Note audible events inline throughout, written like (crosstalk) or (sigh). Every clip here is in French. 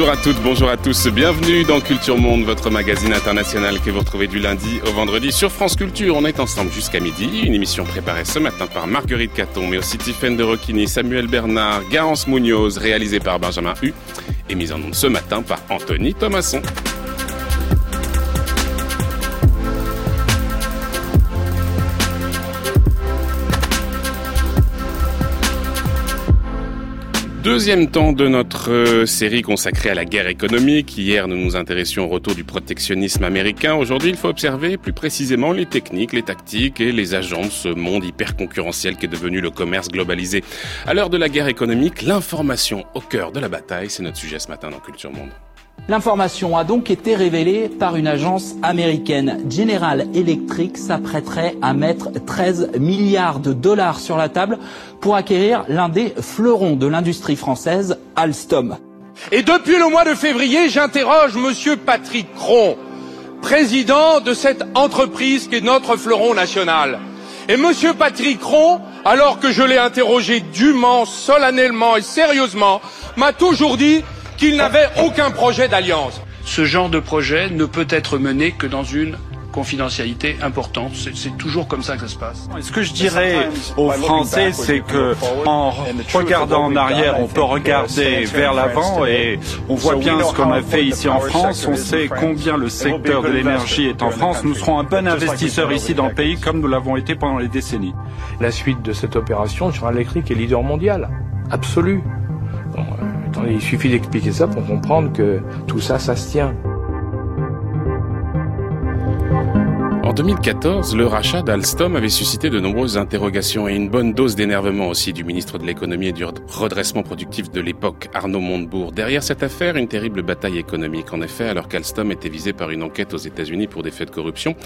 Bonjour à toutes, bonjour à tous, bienvenue dans Culture Monde, votre magazine international que vous retrouvez du lundi au vendredi sur France Culture. On est ensemble jusqu'à midi, une émission préparée ce matin par Marguerite Caton, mais aussi Tiffaine de Roquigny, Samuel Bernard, Garance Munoz, réalisée par Benjamin Hu et mise en onde ce matin par Anthony Thomasson. Deuxième temps de notre euh, série consacrée à la guerre économique. Hier, nous nous intéressions au retour du protectionnisme américain. Aujourd'hui, il faut observer plus précisément les techniques, les tactiques et les agents de ce monde hyper concurrentiel qui est devenu le commerce globalisé. À l'heure de la guerre économique, l'information au cœur de la bataille, c'est notre sujet ce matin dans Culture Monde. L'information a donc été révélée par une agence américaine. General Electric s'apprêterait à mettre 13 milliards de dollars sur la table pour acquérir l'un des fleurons de l'industrie française, Alstom. Et depuis le mois de février, j'interroge monsieur Patrick Cron, président de cette entreprise qui est notre fleuron national. Et monsieur Patrick Cron, alors que je l'ai interrogé dûment, solennellement et sérieusement, m'a toujours dit qu'il n'avait aucun projet d'alliance. Ce genre de projet ne peut être mené que dans une confidentialité importante. C'est toujours comme ça que ça se passe. Ce que je dirais aux Français, c'est que en regardant en arrière, on peut regarder vers l'avant et on voit bien ce qu'on a fait ici en France. On sait combien le secteur de l'énergie est en France. Nous serons un bon investisseur ici dans le pays comme nous l'avons été pendant les décennies. La suite de cette opération, General Electric est leader mondial. Absolu. Il suffit d'expliquer ça pour comprendre que tout ça, ça se tient. 2014, le rachat d'Alstom avait suscité de nombreuses interrogations et une bonne dose d'énervement aussi du ministre de l'économie et du redressement productif de l'époque, Arnaud Montebourg. Derrière cette affaire, une terrible bataille économique. En effet, alors qu'Alstom était visé par une enquête aux États-Unis pour des faits de corruption,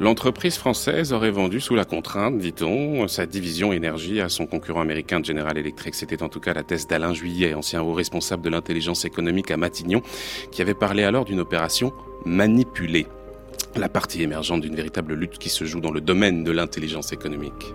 l'entreprise française aurait vendu sous la contrainte, dit-on, sa division énergie à son concurrent américain General Electric. C'était en tout cas la thèse d'Alain Juillet, ancien haut responsable de l'intelligence économique à Matignon, qui avait parlé alors d'une opération manipulée la partie émergente d'une véritable lutte qui se joue dans le domaine de l'intelligence économique.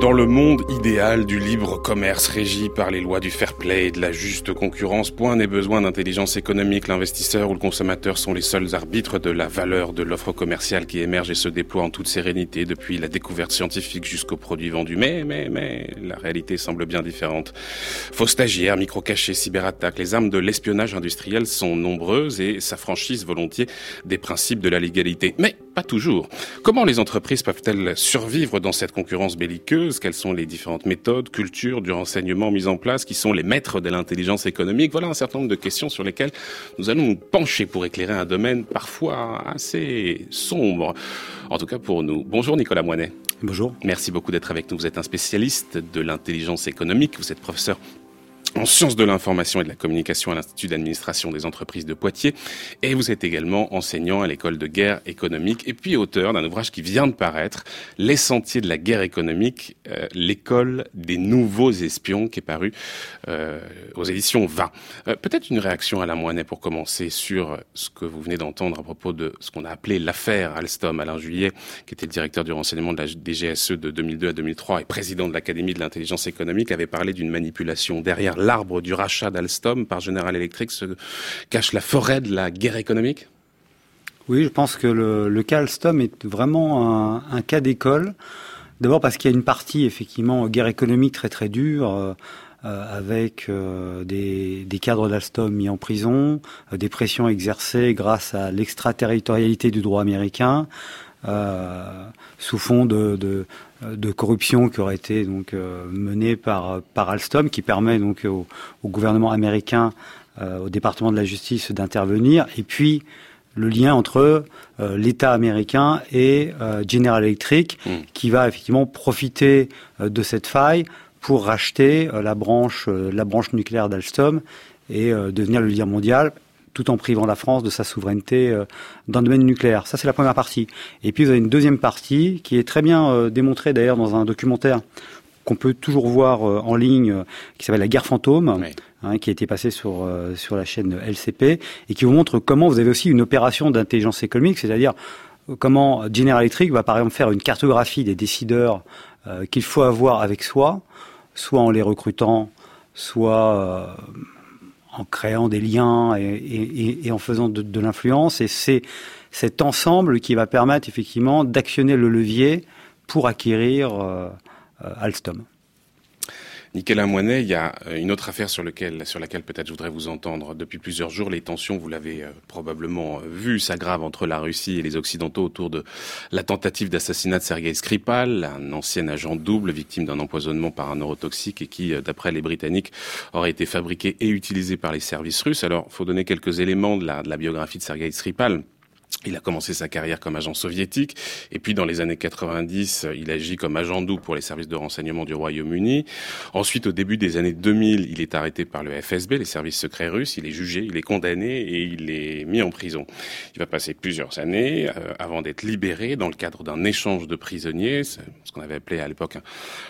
Dans le monde idéal du libre commerce régi par les lois du fair play et de la juste concurrence, point n'est besoin d'intelligence économique. L'investisseur ou le consommateur sont les seuls arbitres de la valeur de l'offre commerciale qui émerge et se déploie en toute sérénité depuis la découverte scientifique jusqu'aux produits vendus. Mais, mais, mais, la réalité semble bien différente. Faux stagiaires, micro-cachés, cyberattaques, les armes de l'espionnage industriel sont nombreuses et s'affranchissent volontiers des principes de la légalité. Mais pas toujours. Comment les entreprises peuvent-elles survivre dans cette concurrence belliqueuse? Quelles sont les différentes méthodes, cultures du renseignement mises en place qui sont les maîtres de l'intelligence économique? Voilà un certain nombre de questions sur lesquelles nous allons nous pencher pour éclairer un domaine parfois assez sombre. En tout cas pour nous. Bonjour Nicolas Moinet. Bonjour. Merci beaucoup d'être avec nous. Vous êtes un spécialiste de l'intelligence économique. Vous êtes professeur en sciences de l'information et de la communication à l'Institut d'administration des entreprises de Poitiers. Et vous êtes également enseignant à l'école de guerre économique et puis auteur d'un ouvrage qui vient de paraître, Les sentiers de la guerre économique, euh, l'école des nouveaux espions, qui est paru euh, aux éditions 20. Euh, peut-être une réaction à la Moinet pour commencer sur ce que vous venez d'entendre à propos de ce qu'on a appelé l'affaire Alstom. Alain Juillet, qui était le directeur du renseignement de la DGSE de 2002 à 2003 et président de l'Académie de l'intelligence économique, avait parlé d'une manipulation derrière l'arbre du rachat d'Alstom par General Electric se cache la forêt de la guerre économique? Oui, je pense que le, cas Alstom est vraiment un, cas d'école. D'abord parce qu'il y a une partie, effectivement, guerre économique très très dure. Euh, euh, avec euh, des, cadres d'Alstom mis en prison, des pressions exercées grâce à l'extraterritorialité du droit américain, sous fond de, euh, de corruption qui aurait été donc euh, menée par par Alstom, qui permet donc au, gouvernement américain, euh, au département de la justice d'intervenir, et puis le lien entre l'État américain et General Electric, hmm. qui va effectivement profiter de cette faille pour racheter la branche la branche nucléaire d'Alstom et devenir le leader mondial tout en privant la France de sa souveraineté euh, dans le domaine nucléaire. Ça, c'est la première partie. Et puis, vous avez une deuxième partie qui est très bien euh, démontrée d'ailleurs dans un documentaire qu'on peut toujours voir euh, en ligne, qui s'appelle La guerre fantôme, hein, qui a été passé sur, sur la chaîne LCP, et qui vous montre comment vous avez aussi une opération d'intelligence économique, c'est-à-dire comment General Electric va par exemple faire une cartographie des décideurs qu'il faut avoir avec soi, soit en les recrutant, soit en créant des liens et, en faisant de, l'influence. Et c'est cet ensemble qui va permettre effectivement d'actionner le levier pour acquérir Alstom. Nicolas Moinet, il y a euh, une autre affaire sur, laquelle peut-être je voudrais vous entendre. Depuis plusieurs jours, les tensions, vous l'avez euh, probablement vu, s'aggravent entre la Russie et les Occidentaux autour de la tentative d'assassinat de Sergei Skripal, un ancien agent double victime d'un empoisonnement par un neurotoxique et qui, euh, d'après les Britanniques, aurait été fabriqué et utilisé par les services russes. Alors, il faut donner quelques éléments de la biographie de Sergei Skripal. Il a commencé sa carrière comme agent soviétique et puis dans les années 90, il agit comme agent doux pour les services de renseignement du Royaume-Uni. Ensuite, au début des années 2000, il est arrêté par le FSB, les services secrets russes. Il est jugé, il est condamné et il est mis en prison. Il va passer plusieurs années euh, avant d'être libéré dans le cadre d'un échange de prisonniers, ce qu'on avait appelé à l'époque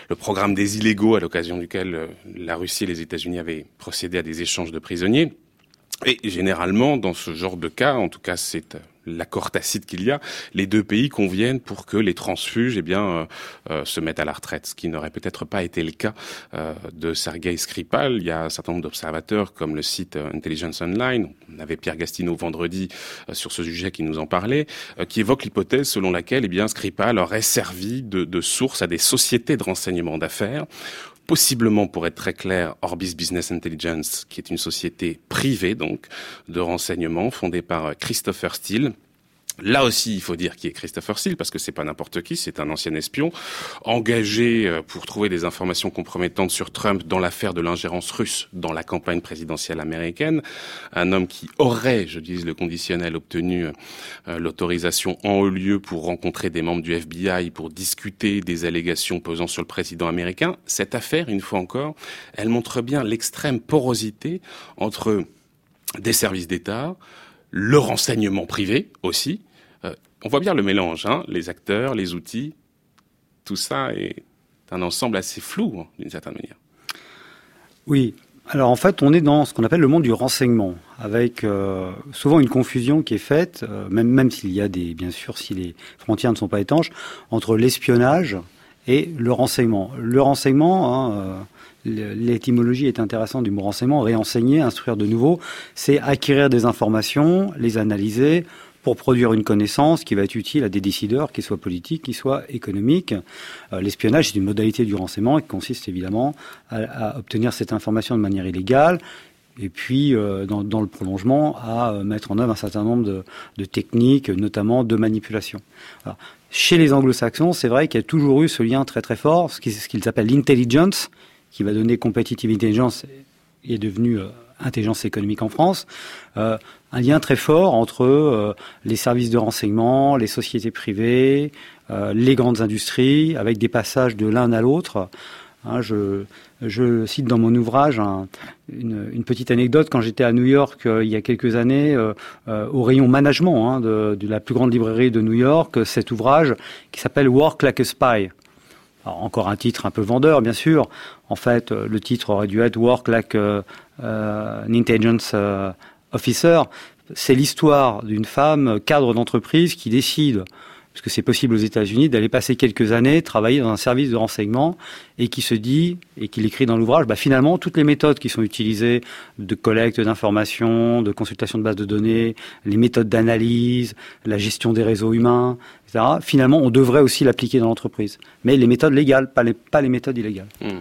le programme des illégaux, à l'occasion duquel euh, la Russie et les États-Unis avaient procédé à des échanges de prisonniers. Et généralement, dans ce genre de cas, en tout cas c'est euh, l'accord tacite qu'il y a, les deux pays conviennent pour que les transfuges eh bien, euh, euh, se mettent à la retraite, ce qui n'aurait peut-être pas été le cas de Sergei Skripal. Il y a un certain nombre d'observateurs, comme le site Intelligence Online, on avait Pierre Gastineau vendredi sur ce sujet qui nous en parlait, qui évoque l'hypothèse selon laquelle eh bien, Skripal aurait servi de, de source à des sociétés de renseignement d'affaires possiblement, pour être très clair, Orbis Business Intelligence, qui est une société privée, donc, de renseignement, fondée par Christopher Steele, Là aussi, il faut dire qui est Christopher Steele, parce que c'est pas n'importe qui, c'est un ancien espion, engagé euh, pour trouver des informations compromettantes sur Trump dans l'affaire de l'ingérence russe dans la campagne présidentielle américaine. Un homme qui aurait, je dis le conditionnel, obtenu euh, l'autorisation en haut lieu pour rencontrer des membres du FBI, pour discuter des allégations pesant sur le président américain. Cette affaire, une fois encore, elle montre bien l'extrême porosité entre des services d'État, le renseignement privé aussi, on voit bien le mélange, hein, les acteurs, les outils, tout ça est un ensemble assez flou, hein, d'une certaine manière. Oui. Alors en fait, on est dans ce qu'on appelle le monde du renseignement, avec euh, souvent une confusion qui est faite, euh, même, même s'il y a des, bien sûr, si les frontières ne sont pas étanches, entre l'espionnage et le renseignement. Le renseignement, hein, euh, l'étymologie est intéressante du mot renseignement, réenseigner, instruire de nouveau, c'est acquérir des informations, les analyser, pour produire une connaissance qui va être utile à des décideurs, qu'ils soient politiques, qu'ils soient économiques. Euh, l'espionnage, c'est une modalité du renseignement qui consiste évidemment à, obtenir cette information de manière illégale et puis, euh, dans, le prolongement, à euh, mettre en œuvre un certain nombre de, techniques, notamment de manipulation. chez les anglo-saxons, c'est vrai qu'il y a toujours eu ce lien très très fort, ce qu'ils appellent l'intelligence, qui va donner competitive intelligence, est devenu intelligence économique en France, un lien très fort entre euh, les services de renseignement, les sociétés privées, euh, les grandes industries, avec des passages de l'un à l'autre. Hein, je, je, cite dans mon ouvrage une, une, petite anecdote. Quand j'étais à New York il y a quelques années, au rayon management hein, de, de, la plus grande librairie de New York, cet ouvrage qui s'appelle Work Like a Spy. Alors, encore un titre un peu vendeur, bien sûr. En fait, le titre aurait dû être Work Like euh, an intelligence euh, officer, c'est l'histoire d'une femme cadre d'entreprise qui décide parce que c'est possible aux États-Unis, d'aller passer quelques années, travailler dans un service de renseignement, et qui se dit, et qui l'écrit dans l'ouvrage, bah finalement, toutes les méthodes qui sont utilisées de collecte d'informations, de consultation de bases de données, les méthodes d'analyse, la gestion des réseaux humains, etc., finalement, on devrait aussi l'appliquer dans l'entreprise. Mais les méthodes légales, pas les, pas les méthodes illégales. Mmh.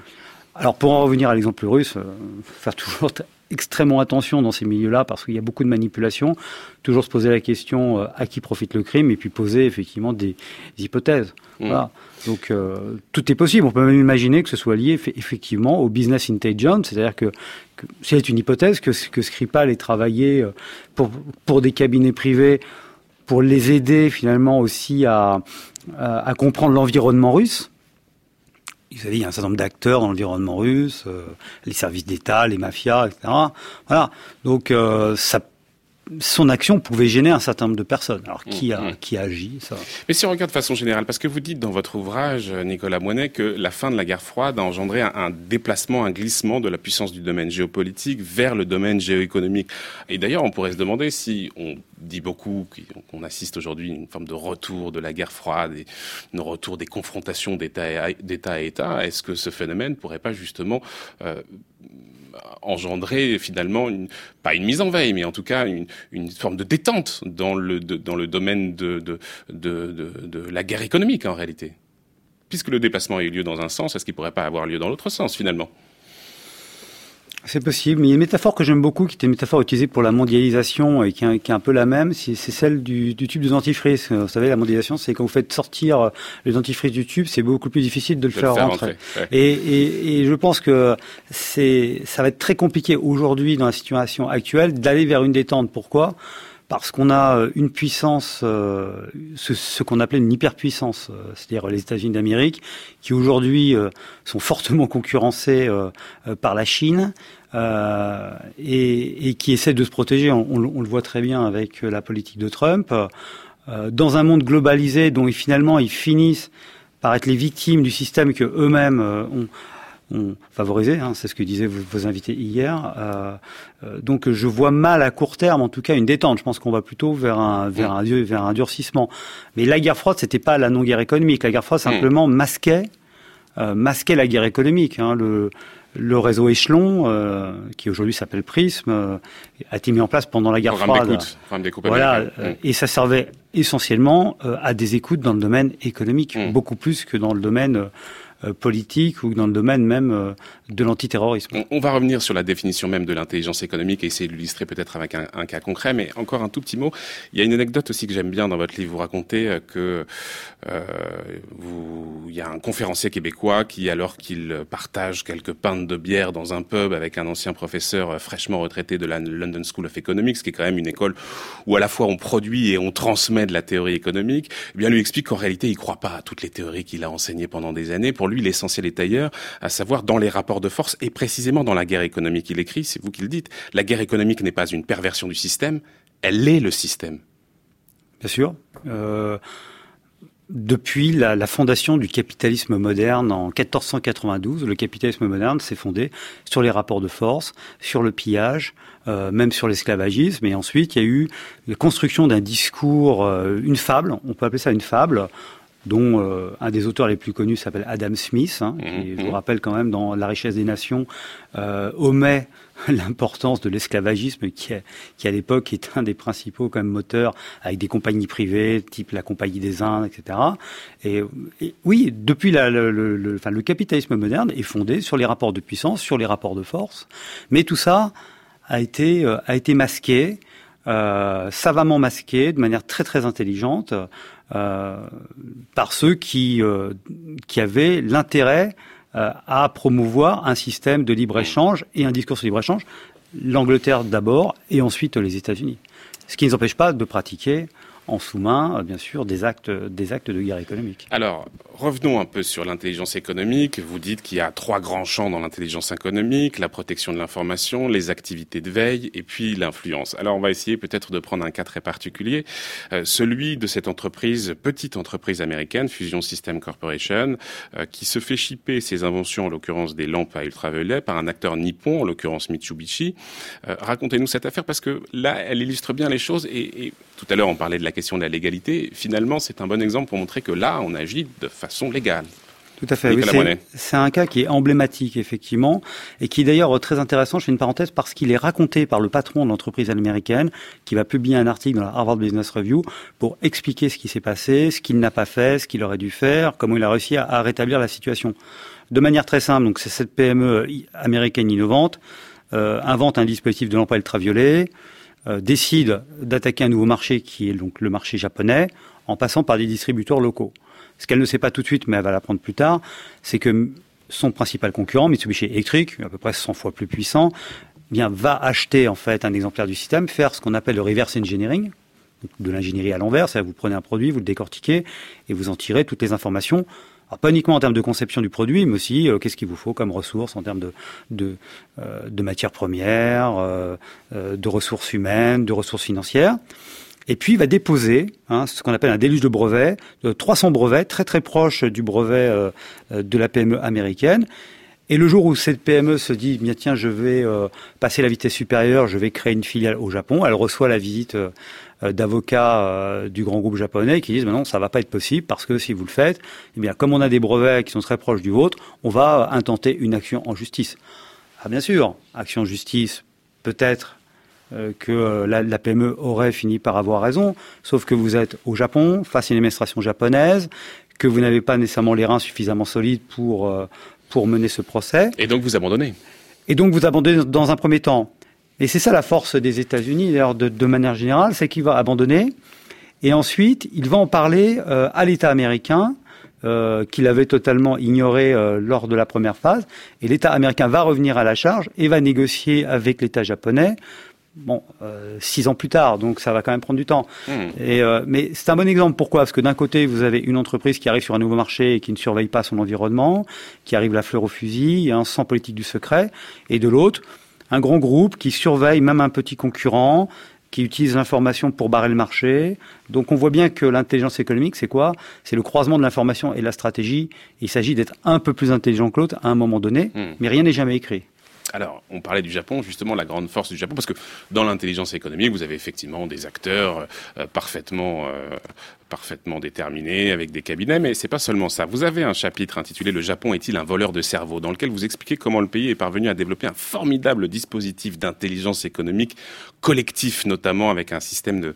Alors pour en revenir à l'exemple russe, euh, faire toujours extrêmement attention dans ces milieux-là parce qu'il y a beaucoup de manipulation. Toujours se poser la question euh, à qui profite le crime et puis poser effectivement des, hypothèses. Mmh. Voilà. Donc euh, tout est possible. On peut même imaginer que ce soit lié effectivement au business intelligence, c'est-à-dire que, c'est une hypothèse que, que Skripal ait travaillé pour, pour des cabinets privés pour les aider finalement aussi à, à comprendre l'environnement russe vous savez, il y a un certain nombre d'acteurs dans l'environnement russe, euh, les services d'État, les mafias, etc. Voilà. Donc, euh, ça, son action pouvait gêner un certain nombre de personnes. Alors, qui a, mmh, mmh. qui a agi ça Mais si on regarde de façon générale, parce que vous dites dans votre ouvrage, Nicolas Moinet, que la fin de la guerre froide a engendré un, un déplacement, un glissement de la puissance du domaine géopolitique vers le domaine géoéconomique. Et d'ailleurs, on pourrait se demander si on dit beaucoup qu'on assiste aujourd'hui à une forme de retour de la guerre froide et un retour des confrontations d'État à État. Est-ce que ce phénomène pourrait pas justement euh, engendrer finalement pas une mise en veille, mais en tout cas une, forme de détente dans le, dans le domaine de, de, la guerre économique en réalité. Puisque le déplacement a eu lieu dans un sens, est-ce qu'il pourrait pas avoir lieu dans l'autre sens finalement? C'est possible, mais il y a une métaphore que j'aime beaucoup, qui était une métaphore utilisée pour la mondialisation et qui est, un peu la même, c'est celle du, du, tube de dentifrice. Vous savez, la mondialisation, c'est quand vous faites sortir le dentifrice du tube, c'est beaucoup plus difficile de le, faire, rentrer. Et, et, et, je pense que c'est, ça va être très compliqué aujourd'hui dans la situation actuelle d'aller vers une détente. Pourquoi? Parce qu'on a euh, une puissance, euh, ce, qu'on appelait une hyperpuissance, euh, c'est-à-dire les États-Unis d'Amérique, qui aujourd'hui sont fortement concurrencés par la Chine et, qui essaient de se protéger. On, le voit très bien avec la politique de Trump. dans un monde globalisé dont finalement ils finissent par être les victimes du système que eux-mêmes ont favorisé, hein, c'est ce que disaient vos, invités hier. Euh, euh, donc je vois mal à court terme, en tout cas, une détente. Je pense qu'on va plutôt vers un vers un vers un durcissement. Mais la guerre froide, c'était pas la non-guerre économique. La guerre froide simplement masquait euh, masquait la guerre économique. Hein. Le le réseau échelon, euh, qui aujourd'hui s'appelle Prism, euh, a été mis en place pendant la guerre froide. Voilà, euh, et ça servait essentiellement à des écoutes dans le domaine économique, mmh. beaucoup plus que dans le domaine euh, politique ou dans le domaine même euh, de l'antiterrorisme. On, va revenir sur la définition même de l'intelligence économique et essayer de l'illustrer peut-être avec un, un, cas concret, mais encore un tout petit mot. Il y a une anecdote aussi que j'aime bien dans votre livre. Vous racontez euh, que euh, vous, il y a un conférencier québécois qui, alors qu'il partage quelques pintes de bière dans un pub avec un ancien professeur fraîchement retraité de la London School of Economics, qui est quand même une école où à la fois on produit et on transmet de la théorie économique, eh bien lui explique qu'en réalité il croit pas à toutes les théories qu'il a enseignées pendant des années. Pour lui, l'essentiel est ailleurs, à savoir dans les rapports de force et précisément dans la guerre économique. Il écrit, c'est vous qui le dites, la guerre économique n'est pas une perversion du système, elle est le système. Bien sûr. Euh, depuis la, fondation du capitalisme moderne en 1492, le capitalisme moderne s'est fondé sur les rapports de force, sur le pillage, euh, même sur l'esclavagisme. Et ensuite, il y a eu la construction d'un discours, euh, une fable, on peut appeler ça une fable, dont euh, un des auteurs les plus connus s'appelle Adam Smith, hein, qui, je vous mhm. rappelle quand même, dans La richesse des nations, euh, omet (laughs) l'importance de l'esclavagisme qui, qui à l'époque est un des principaux comme moteurs avec des compagnies privées type la compagnie des Indes etc et, oui depuis la, le, le, enfin, le capitalisme moderne est fondé sur les rapports de puissance sur les rapports de force. Mais tout ça a été euh, a été masqué euh, savamment masqué de manière très très intelligente par ceux qui, euh, qui avaient l'intérêt euh, à promouvoir un système de libre-échange et un discours sur libre-échange, l'Angleterre d'abord et ensuite les États-Unis. Ce qui ne empêche pas de pratiquer en sous-main, bien sûr, des actes, des actes de guerre économique. Alors, Revenons un peu sur l'intelligence économique. Vous dites qu'il y a trois grands champs dans l'intelligence économique, la protection de l'information, les activités de veille et puis l'influence. Alors on va essayer peut-être de prendre un cas très particulier, euh, celui de cette entreprise, petite entreprise américaine, Fusion System Corporation, euh, qui se fait chipper ses inventions, en l'occurrence des lampes à ultraviolet, par un acteur nippon, en l'occurrence Mitsubishi. Euh, racontez-nous cette affaire parce que là, elle illustre bien les choses et, et tout à l'heure on parlait de la question de la légalité. Finalement, c'est un bon exemple pour montrer que là, on agit de façon sont légales. Tout à fait. c'est un cas qui est emblématique, effectivement, et qui est d'ailleurs très intéressant, je fais une parenthèse, parce qu'il est raconté par le patron de l'entreprise américaine, qui va publier un article dans la Harvard Business Review pour expliquer ce qui s'est passé, ce qu'il n'a pas fait, ce qu'il aurait dû faire, comment il a réussi à, rétablir la situation. De manière très simple, donc c'est cette PME américaine innovante, euh, invente un dispositif de lampe ultraviolet, euh, décide d'attaquer un nouveau marché qui est donc le marché japonais, en passant par des distributeurs locaux. Ce qu'elle ne sait pas tout de suite, mais elle va l'apprendre plus tard, c'est que son principal concurrent, Mitsubishi Electric, à peu près 100 fois plus puissant, eh bien va acheter en fait un exemplaire du système, faire ce qu'on appelle le reverse engineering, de l'ingénierie à l'envers, c'est-à-dire vous prenez un produit, vous le décortiquez et vous en tirez toutes les informations. Alors pas uniquement en termes de conception du produit, mais aussi euh, qu'est-ce qu'il vous faut comme ressources en termes de de, euh, de matières premières, euh, de ressources humaines, de ressources financières et puis il va déposer hein, ce qu'on appelle un déluge de brevets, de 300 brevets, très très proches du brevet euh, euh, de la PME américaine. Et le jour où cette PME se dit, tiens, je vais euh, passer la vitesse supérieure, je vais créer une filiale au Japon, elle reçoit la visite euh, d'avocats du grand groupe japonais qui disent, non, ça va pas être possible parce que si vous le faites, eh bien, comme on a des brevets qui sont très proches du vôtre, on va intenter une action en justice. Ah, bien sûr, action en justice, peut-être euh, que euh, la, PME aurait fini par avoir raison, sauf que vous êtes au Japon, face à une administration japonaise, que vous n'avez pas nécessairement les reins suffisamment solides pour, euh, pour mener ce procès. Et donc vous abandonnez Et donc vous abandonnez dans un premier temps. Et c'est ça la force des États-Unis, d'ailleurs, de, de, manière générale, c'est qu'il va abandonner, et ensuite il va en parler à l'État américain, euh, qu'il avait totalement ignoré lors de la première phase. Et l'État américain va revenir à la charge et va négocier avec l'État japonais bon, euh, six ans plus tard, donc ça va quand même prendre du temps. Et, euh, mais c'est un bon exemple. Pourquoi? Parce que d'un côté, vous avez une entreprise qui arrive sur un nouveau marché et qui ne surveille pas son environnement, qui arrive la fleur au fusil, hein, sans politique du secret, et de l'autre, un grand groupe qui surveille même un petit concurrent, qui utilise l'information pour barrer le marché. Donc on voit bien que l'intelligence économique, c'est quoi? C'est le croisement de l'information et de la stratégie. Il s'agit d'être un peu plus intelligent que l'autre à un moment donné, hmm. mais rien n'est jamais écrit. Alors, on parlait du Japon, justement, la grande force du Japon, parce que dans l'intelligence économique, vous avez effectivement des acteurs euh, parfaitement euh, parfaitement déterminé, avec des cabinets, mais c'est pas seulement ça. Vous avez un chapitre intitulé Le Japon est-il un voleur de cerveau, dans lequel vous expliquez comment le pays est parvenu à développer un formidable dispositif d'intelligence économique collectif, notamment avec un système de,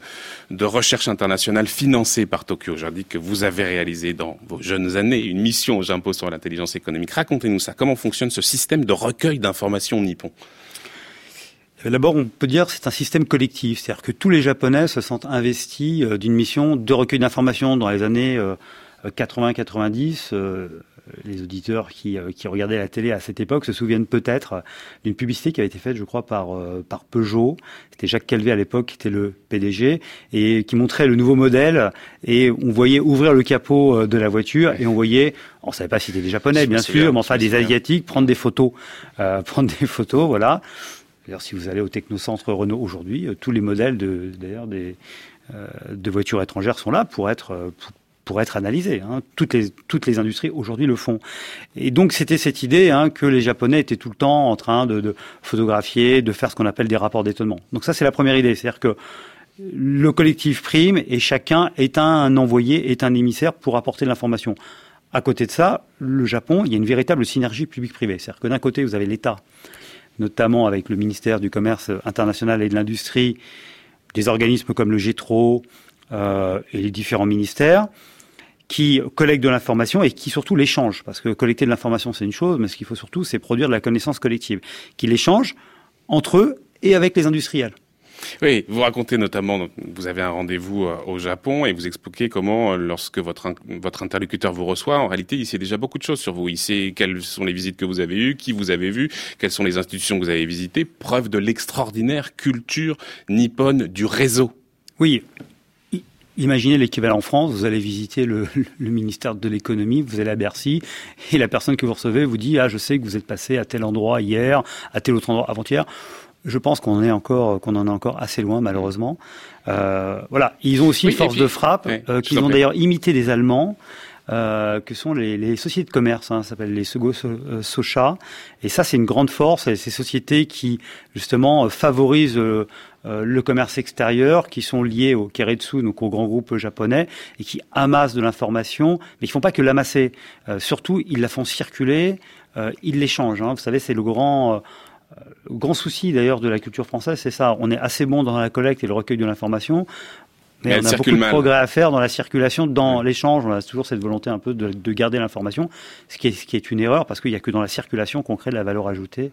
de recherche internationale financé par Tokyo. J'indique que vous avez réalisé dans vos jeunes années une mission au Japon sur l'intelligence économique. Racontez-nous ça. Comment fonctionne ce système de recueil d'informations nippon D'abord, on peut dire que c'est un système collectif, c'est-à-dire que tous les Japonais se sentent investis euh, d'une mission de recueil d'informations dans les années 80-90. Euh, euh, les auditeurs qui, qui, regardaient la télé à cette époque se souviennent peut-être d'une publicité qui avait été faite, je crois, par, par Peugeot. C'était Jacques Calvé à l'époque qui était le PDG et qui montrait le nouveau modèle. Et on voyait ouvrir le capot de la voiture et on voyait, on savait pas si c'était des Japonais, bien sûr, mais enfin des Asiatiques prendre des photos, (laughs) prendre des photos, voilà. D'ailleurs, si vous allez au technocentre Renault aujourd'hui, euh, tous les modèles de, d'ailleurs des, euh, de voitures étrangères sont là pour être euh, pour, être analysés. Hein. Toutes les toutes les industries aujourd'hui le font. Et donc c'était cette idée hein, que les Japonais étaient tout le temps en train de, photographier, de faire ce qu'on appelle des rapports d'étonnement. Donc ça c'est la première idée, c'est-à-dire que le collectif prime et chacun est un envoyé, est un émissaire pour apporter de l'information. À côté de ça, le Japon, il y a une véritable synergie publique-privée. C'est-à-dire que d'un côté, vous avez l'État notamment avec le ministère du Commerce international et de l'Industrie, des organismes comme le GETRO euh, et les différents ministères qui collectent de l'information et qui surtout l'échangent. Parce que collecter de l'information, c'est une chose, mais ce qu'il faut surtout, c'est produire de la connaissance collective, qui l'échangent entre eux et avec les industriels. Oui, vous racontez notamment, vous avez un rendez-vous euh, au Japon et vous expliquez comment, euh, lorsque votre, votre interlocuteur vous reçoit, en réalité, il sait déjà beaucoup de choses sur vous. Il sait quelles sont les visites que vous avez eues, qui vous avez vu, quelles sont les institutions que vous avez visitées. Preuve de l'extraordinaire culture nippone du réseau. Oui, Imaginez l'équivalent en France, vous allez visiter le, le ministère de l'économie, vous allez à Bercy, et la personne que vous recevez vous dit, ah, je sais que vous êtes passé à tel endroit hier, à tel autre endroit avant-hier. Je pense qu'on en est encore, qu'on en est encore assez loin, malheureusement. Euh, voilà, ils ont aussi une force de frappe euh, qu'ils ont d'ailleurs imité des Allemands. Euh, que sont les, les, sociétés de commerce, hein, ça s'appelle les Sego euh, Socha, et ça c'est une grande force, ces sociétés qui justement favorisent euh, le commerce extérieur, qui sont liées au Keretsu, donc au grand groupe japonais, et qui amassent de l'information, mais qui font pas que l'amasser, surtout ils la font circuler, ils l'échangent. Hein. Vous savez, c'est le grand grand souci d'ailleurs de la culture française, c'est ça. On est assez bon dans la collecte et le recueil de l'information. Mais, on a beaucoup de progrès à faire dans la circulation, dans l'échange. On a toujours cette volonté un peu de, garder l'information, ce, qui est, ce qui est une erreur parce qu'il n'y a que dans la circulation qu'on crée de la valeur ajoutée.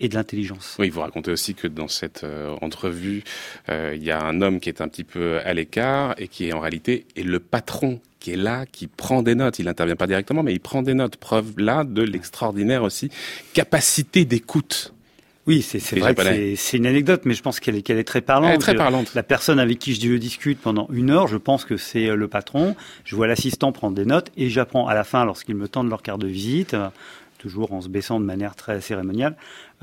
Et de l'intelligence. Oui, vous racontez aussi que dans cette euh, entrevue, euh, il y a un homme qui est un petit peu à l'écart et qui est en réalité est le patron qui est là, qui prend des notes. Il n'intervient pas directement, mais il prend des notes. Preuve là de l'extraordinaire aussi capacité d'écoute oui, c'est vrai c'est une anecdote, mais je pense qu'elle est, est très parlante. très parlante. La personne avec qui je discute pendant une heure, je pense que c'est euh, le patron. Je vois l'assistant prendre des notes et j'apprends à la fin, lorsqu'ils me tendent leur carte de visite, toujours en se baissant de manière très cérémoniale,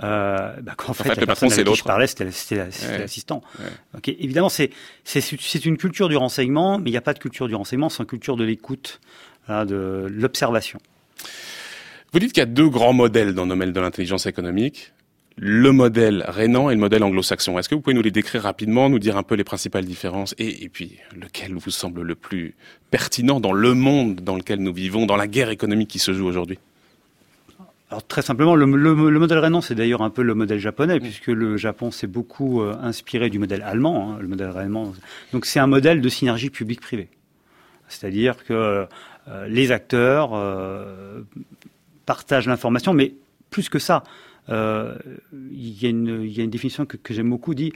euh, bah, qu'en fait, la personne avec qui je parlais, c'était l'assistant. évidemment, c'est une culture du renseignement, mais il n'y a pas de culture du renseignement sans culture de l'écoute, de l'observation. Vous dites qu'il y a deux grands modèles dans le domaine de l'intelligence économique le modèle rénan et le modèle anglo-saxon. Est-ce que vous pouvez nous les décrire rapidement, nous dire un peu les principales différences et, et, puis lequel vous semble le plus pertinent dans le monde dans lequel nous vivons, dans la guerre économique qui se joue aujourd'hui? Alors très simplement, le, modèle rénan, c'est d'ailleurs un peu le modèle japonais, mm. puisque le Japon s'est beaucoup euh, inspiré du modèle allemand. Hein, le modèle allemand, donc c'est un modèle de synergie publique-privée, c'est-à-dire que euh, les acteurs euh, partagent l'information, mais plus que ça, il, y a une, il y a une définition que, que j'aime beaucoup, dit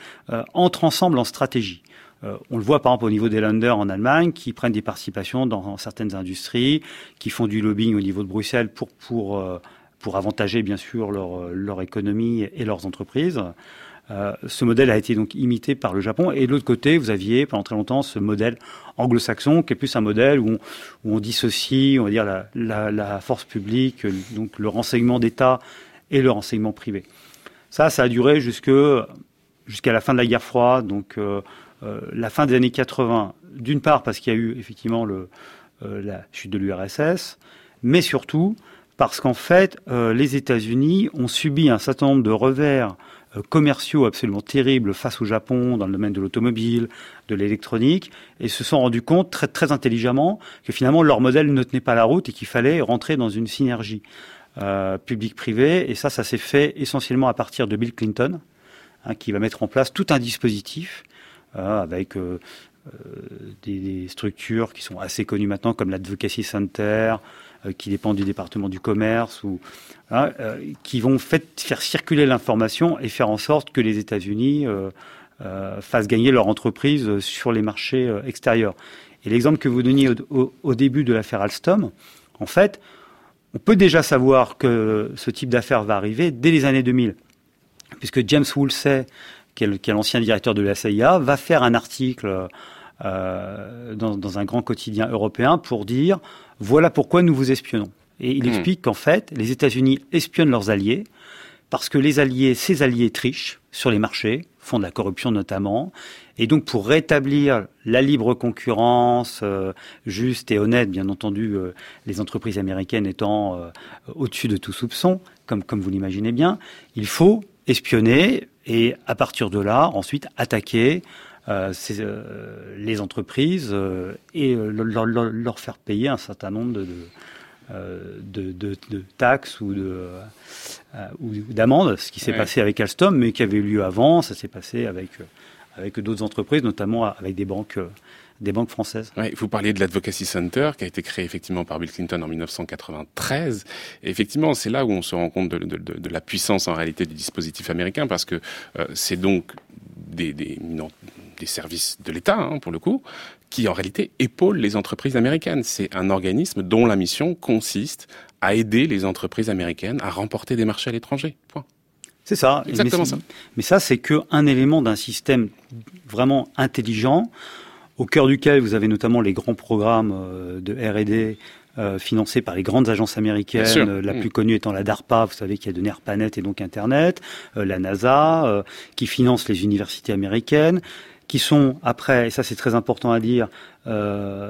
entre ensemble en stratégie. Euh, on le voit par exemple au niveau des Länder en Allemagne, qui prennent des participations dans certaines industries, qui font du lobbying au niveau de Bruxelles pour, pour, pour avantager bien sûr leur, économie et leurs entreprises. Euh, ce modèle a été donc imité par le Japon. Et de l'autre côté, vous aviez pendant très longtemps ce modèle anglo-saxon, qui est plus un modèle où on, dissocie, on va dire, la, force publique, donc le renseignement d'État et le renseignement privé. Ça, ça a duré jusque jusqu'à la fin de la guerre froide, donc euh, euh, la fin des années 80. D'une part parce qu'il y a eu effectivement la chute de l'URSS, mais surtout parce qu'en fait, euh, les États-Unis ont subi un certain nombre de revers euh, commerciaux absolument terribles face au Japon dans le domaine de l'automobile, de l'électronique, et se sont rendus compte très, très intelligemment que finalement leur modèle ne tenait pas la route et qu'il fallait rentrer dans une synergie euh, public-privé. Et ça, ça s'est fait essentiellement à partir de Bill Clinton, hein, qui va mettre en place tout un dispositif euh, avec euh, euh des, des, structures qui sont assez connues maintenant, comme l'Advocacy Center, qui dépendent du département du commerce, ou hein, qui vont faire circuler l'information et faire en sorte que les États-Unis fassent gagner leur entreprise sur les marchés extérieurs. Et l'exemple que vous donniez au, au, début de l'affaire Alstom, en fait, on peut déjà savoir que ce type d'affaires va arriver dès les années 2000, puisque James Woolsey, qui est l'ancien directeur de la CIA, va faire un article euh, dans, dans, un grand quotidien européen pour dire voilà pourquoi nous vous espionnons. Et il mmh. explique qu'en fait, les États-Unis espionnent leurs alliés parce que les alliés, ces alliés trichent sur les marchés, font de la corruption notamment, et donc pour rétablir la libre concurrence euh, juste et honnête, bien entendu, euh, les entreprises américaines étant euh, au-dessus de tout soupçon, comme, comme vous l'imaginez bien, il faut espionner et à partir de là, ensuite attaquer les entreprises et leur, leur, leur, faire payer un certain nombre de, de, de, de taxes ou de ou d'amendes, ce qui s'est ouais. passé avec Alstom, mais qui avait eu lieu avant, ça s'est passé avec avec d'autres entreprises, notamment avec des banques euh, des banques françaises. Ouais, vous parliez de l'Advocacy Center qui a été créé effectivement par Bill Clinton en 1993. Et effectivement, c'est là où on se rend compte de, la puissance en réalité du dispositif américain parce que euh, c'est donc des, des, services de l'État, hein, pour le coup, qui en réalité épaulent les entreprises américaines. C'est un organisme dont la mission consiste à aider les entreprises américaines à remporter des marchés à l'étranger. Point. C'est ça. Exactement mais ça. Mais ça, c'est qu'un élément d'un système vraiment intelligent, au cœur duquel vous avez notamment les grands programmes euh, de R&D euh, financés par les grandes agences américaines, euh, la mmh. plus connue étant la DARPA, vous savez qui a donné ARPANET et donc Internet, euh, la NASA, qui finance les universités américaines, qui sont après, et ça c'est très important à dire,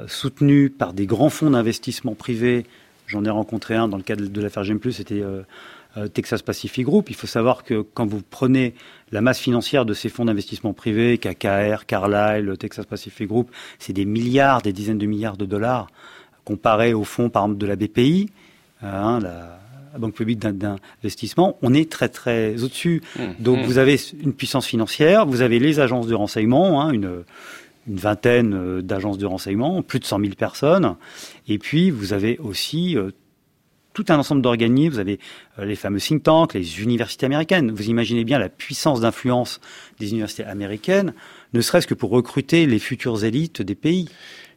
soutenus par des grands fonds d'investissement privés. J'en ai rencontré un dans le cadre de l'affaire J'aime plus, c'était euh, Texas Pacific Group. Il faut savoir que quand vous prenez la masse financière de ces fonds d'investissement privés, KKR, Carlyle, Texas Pacific Group, c'est des milliards, des dizaines de milliards de dollars comparé aux fonds, par exemple, de la BPI, hein, Banque publique d'investissement, on est très très au-dessus. Mmh, Donc mmh. vous avez une puissance financière, vous avez les agences de renseignement, hein, une, une vingtaine euh, d'agences de renseignement, plus de 100 000 personnes, et puis vous avez aussi euh, tout un ensemble d'organismes. Vous avez euh, les fameux think tanks, les universités américaines. Vous imaginez bien la puissance d'influence des universités américaines, ne serait-ce que pour recruter les futures élites des pays.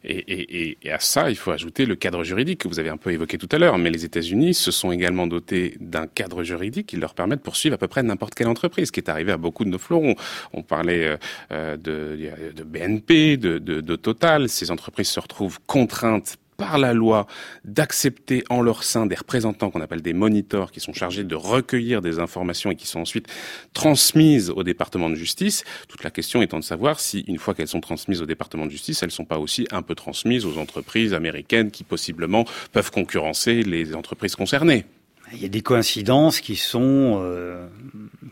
Et, et, et, à ça, il faut ajouter le cadre juridique que vous avez un peu évoqué tout à l'heure. Mais les États-Unis se sont également dotés d'un cadre juridique qui leur permet de poursuivre à peu près n'importe quelle entreprise, qui est arrivé à beaucoup de nos fleurons. On parlait euh, de, de, BNP, de, de, de Total. Ces entreprises se retrouvent contraintes par la loi d'accepter en leur sein des représentants qu'on appelle des monitors qui sont chargés de recueillir des informations et qui sont ensuite transmises au département de justice. Toute la question étant de savoir si, une fois qu'elles sont transmises au département de justice, elles ne sont pas aussi un peu transmises aux entreprises américaines qui possiblement peuvent concurrencer les entreprises concernées. Il y a des coïncidences qui sont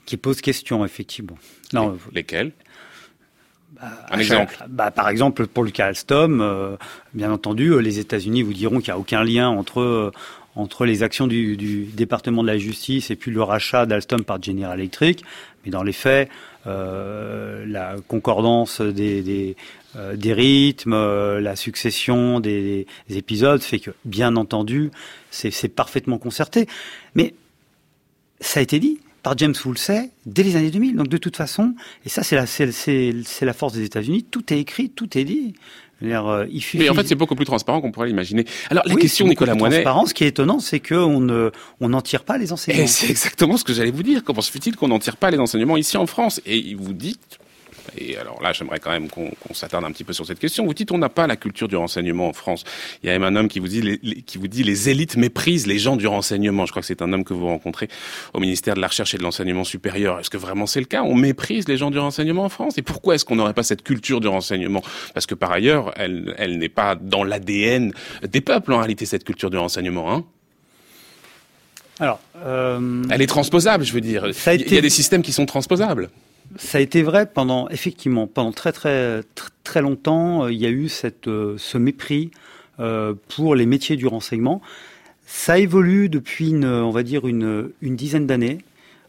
qui posent question effectivement. Non, lesquelles? Un exemple bah, Par exemple, pour le cas Alstom, bien entendu, les États-Unis vous diront qu'il n'y a aucun lien entre, entre les actions du, du, département de la justice et puis le rachat d'Alstom par General Electric. Mais dans les faits, euh, la concordance des, des, euh, des rythmes, euh, la succession des, des, épisodes fait que, bien entendu, c'est parfaitement concerté. Mais ça a été dit par James Woolsey dès les années 2000. Donc de toute façon, et ça c'est la, c'est la force des États-Unis, tout est écrit, tout est dit. Euh, il Mais en fait, c'est beaucoup plus transparent qu'on pourrait l'imaginer. Alors, la question, Nicolas Moinet. Transparent. Ce qui est étonnant, c'est qu'on ne, on n'en tire pas les enseignements. Et c'est exactement ce que j'allais vous dire. Comment se fait-il qu'on n'en tire pas les enseignements ici en France? Et vous dites, et alors là, j'aimerais quand même qu'on s'attarde un petit peu sur cette question. Vous dites, on n'a pas la culture du renseignement en France. Il y a même un homme qui vous dit, les, qui vous dit, les élites méprisent les gens du renseignement. Je crois que c'est un homme que vous rencontrez au ministère de la Recherche et de l'Enseignement supérieur. Est-ce que vraiment c'est le cas? On méprise les gens du renseignement en France? Et pourquoi est-ce qu'on n'aurait pas cette culture du renseignement? Parce que par ailleurs, elle, elle n'est pas dans l'ADN des peuples en réalité cette culture du renseignement. Hein alors, euh... elle est transposable, je veux dire. Il y a des systèmes qui sont transposables ça a été vrai pendant, effectivement, pendant très très très, longtemps, euh, il y a eu euh, ce mépris euh, pour les métiers du renseignement. Ça évolue depuis, une, on va dire, une, une dizaine d'années.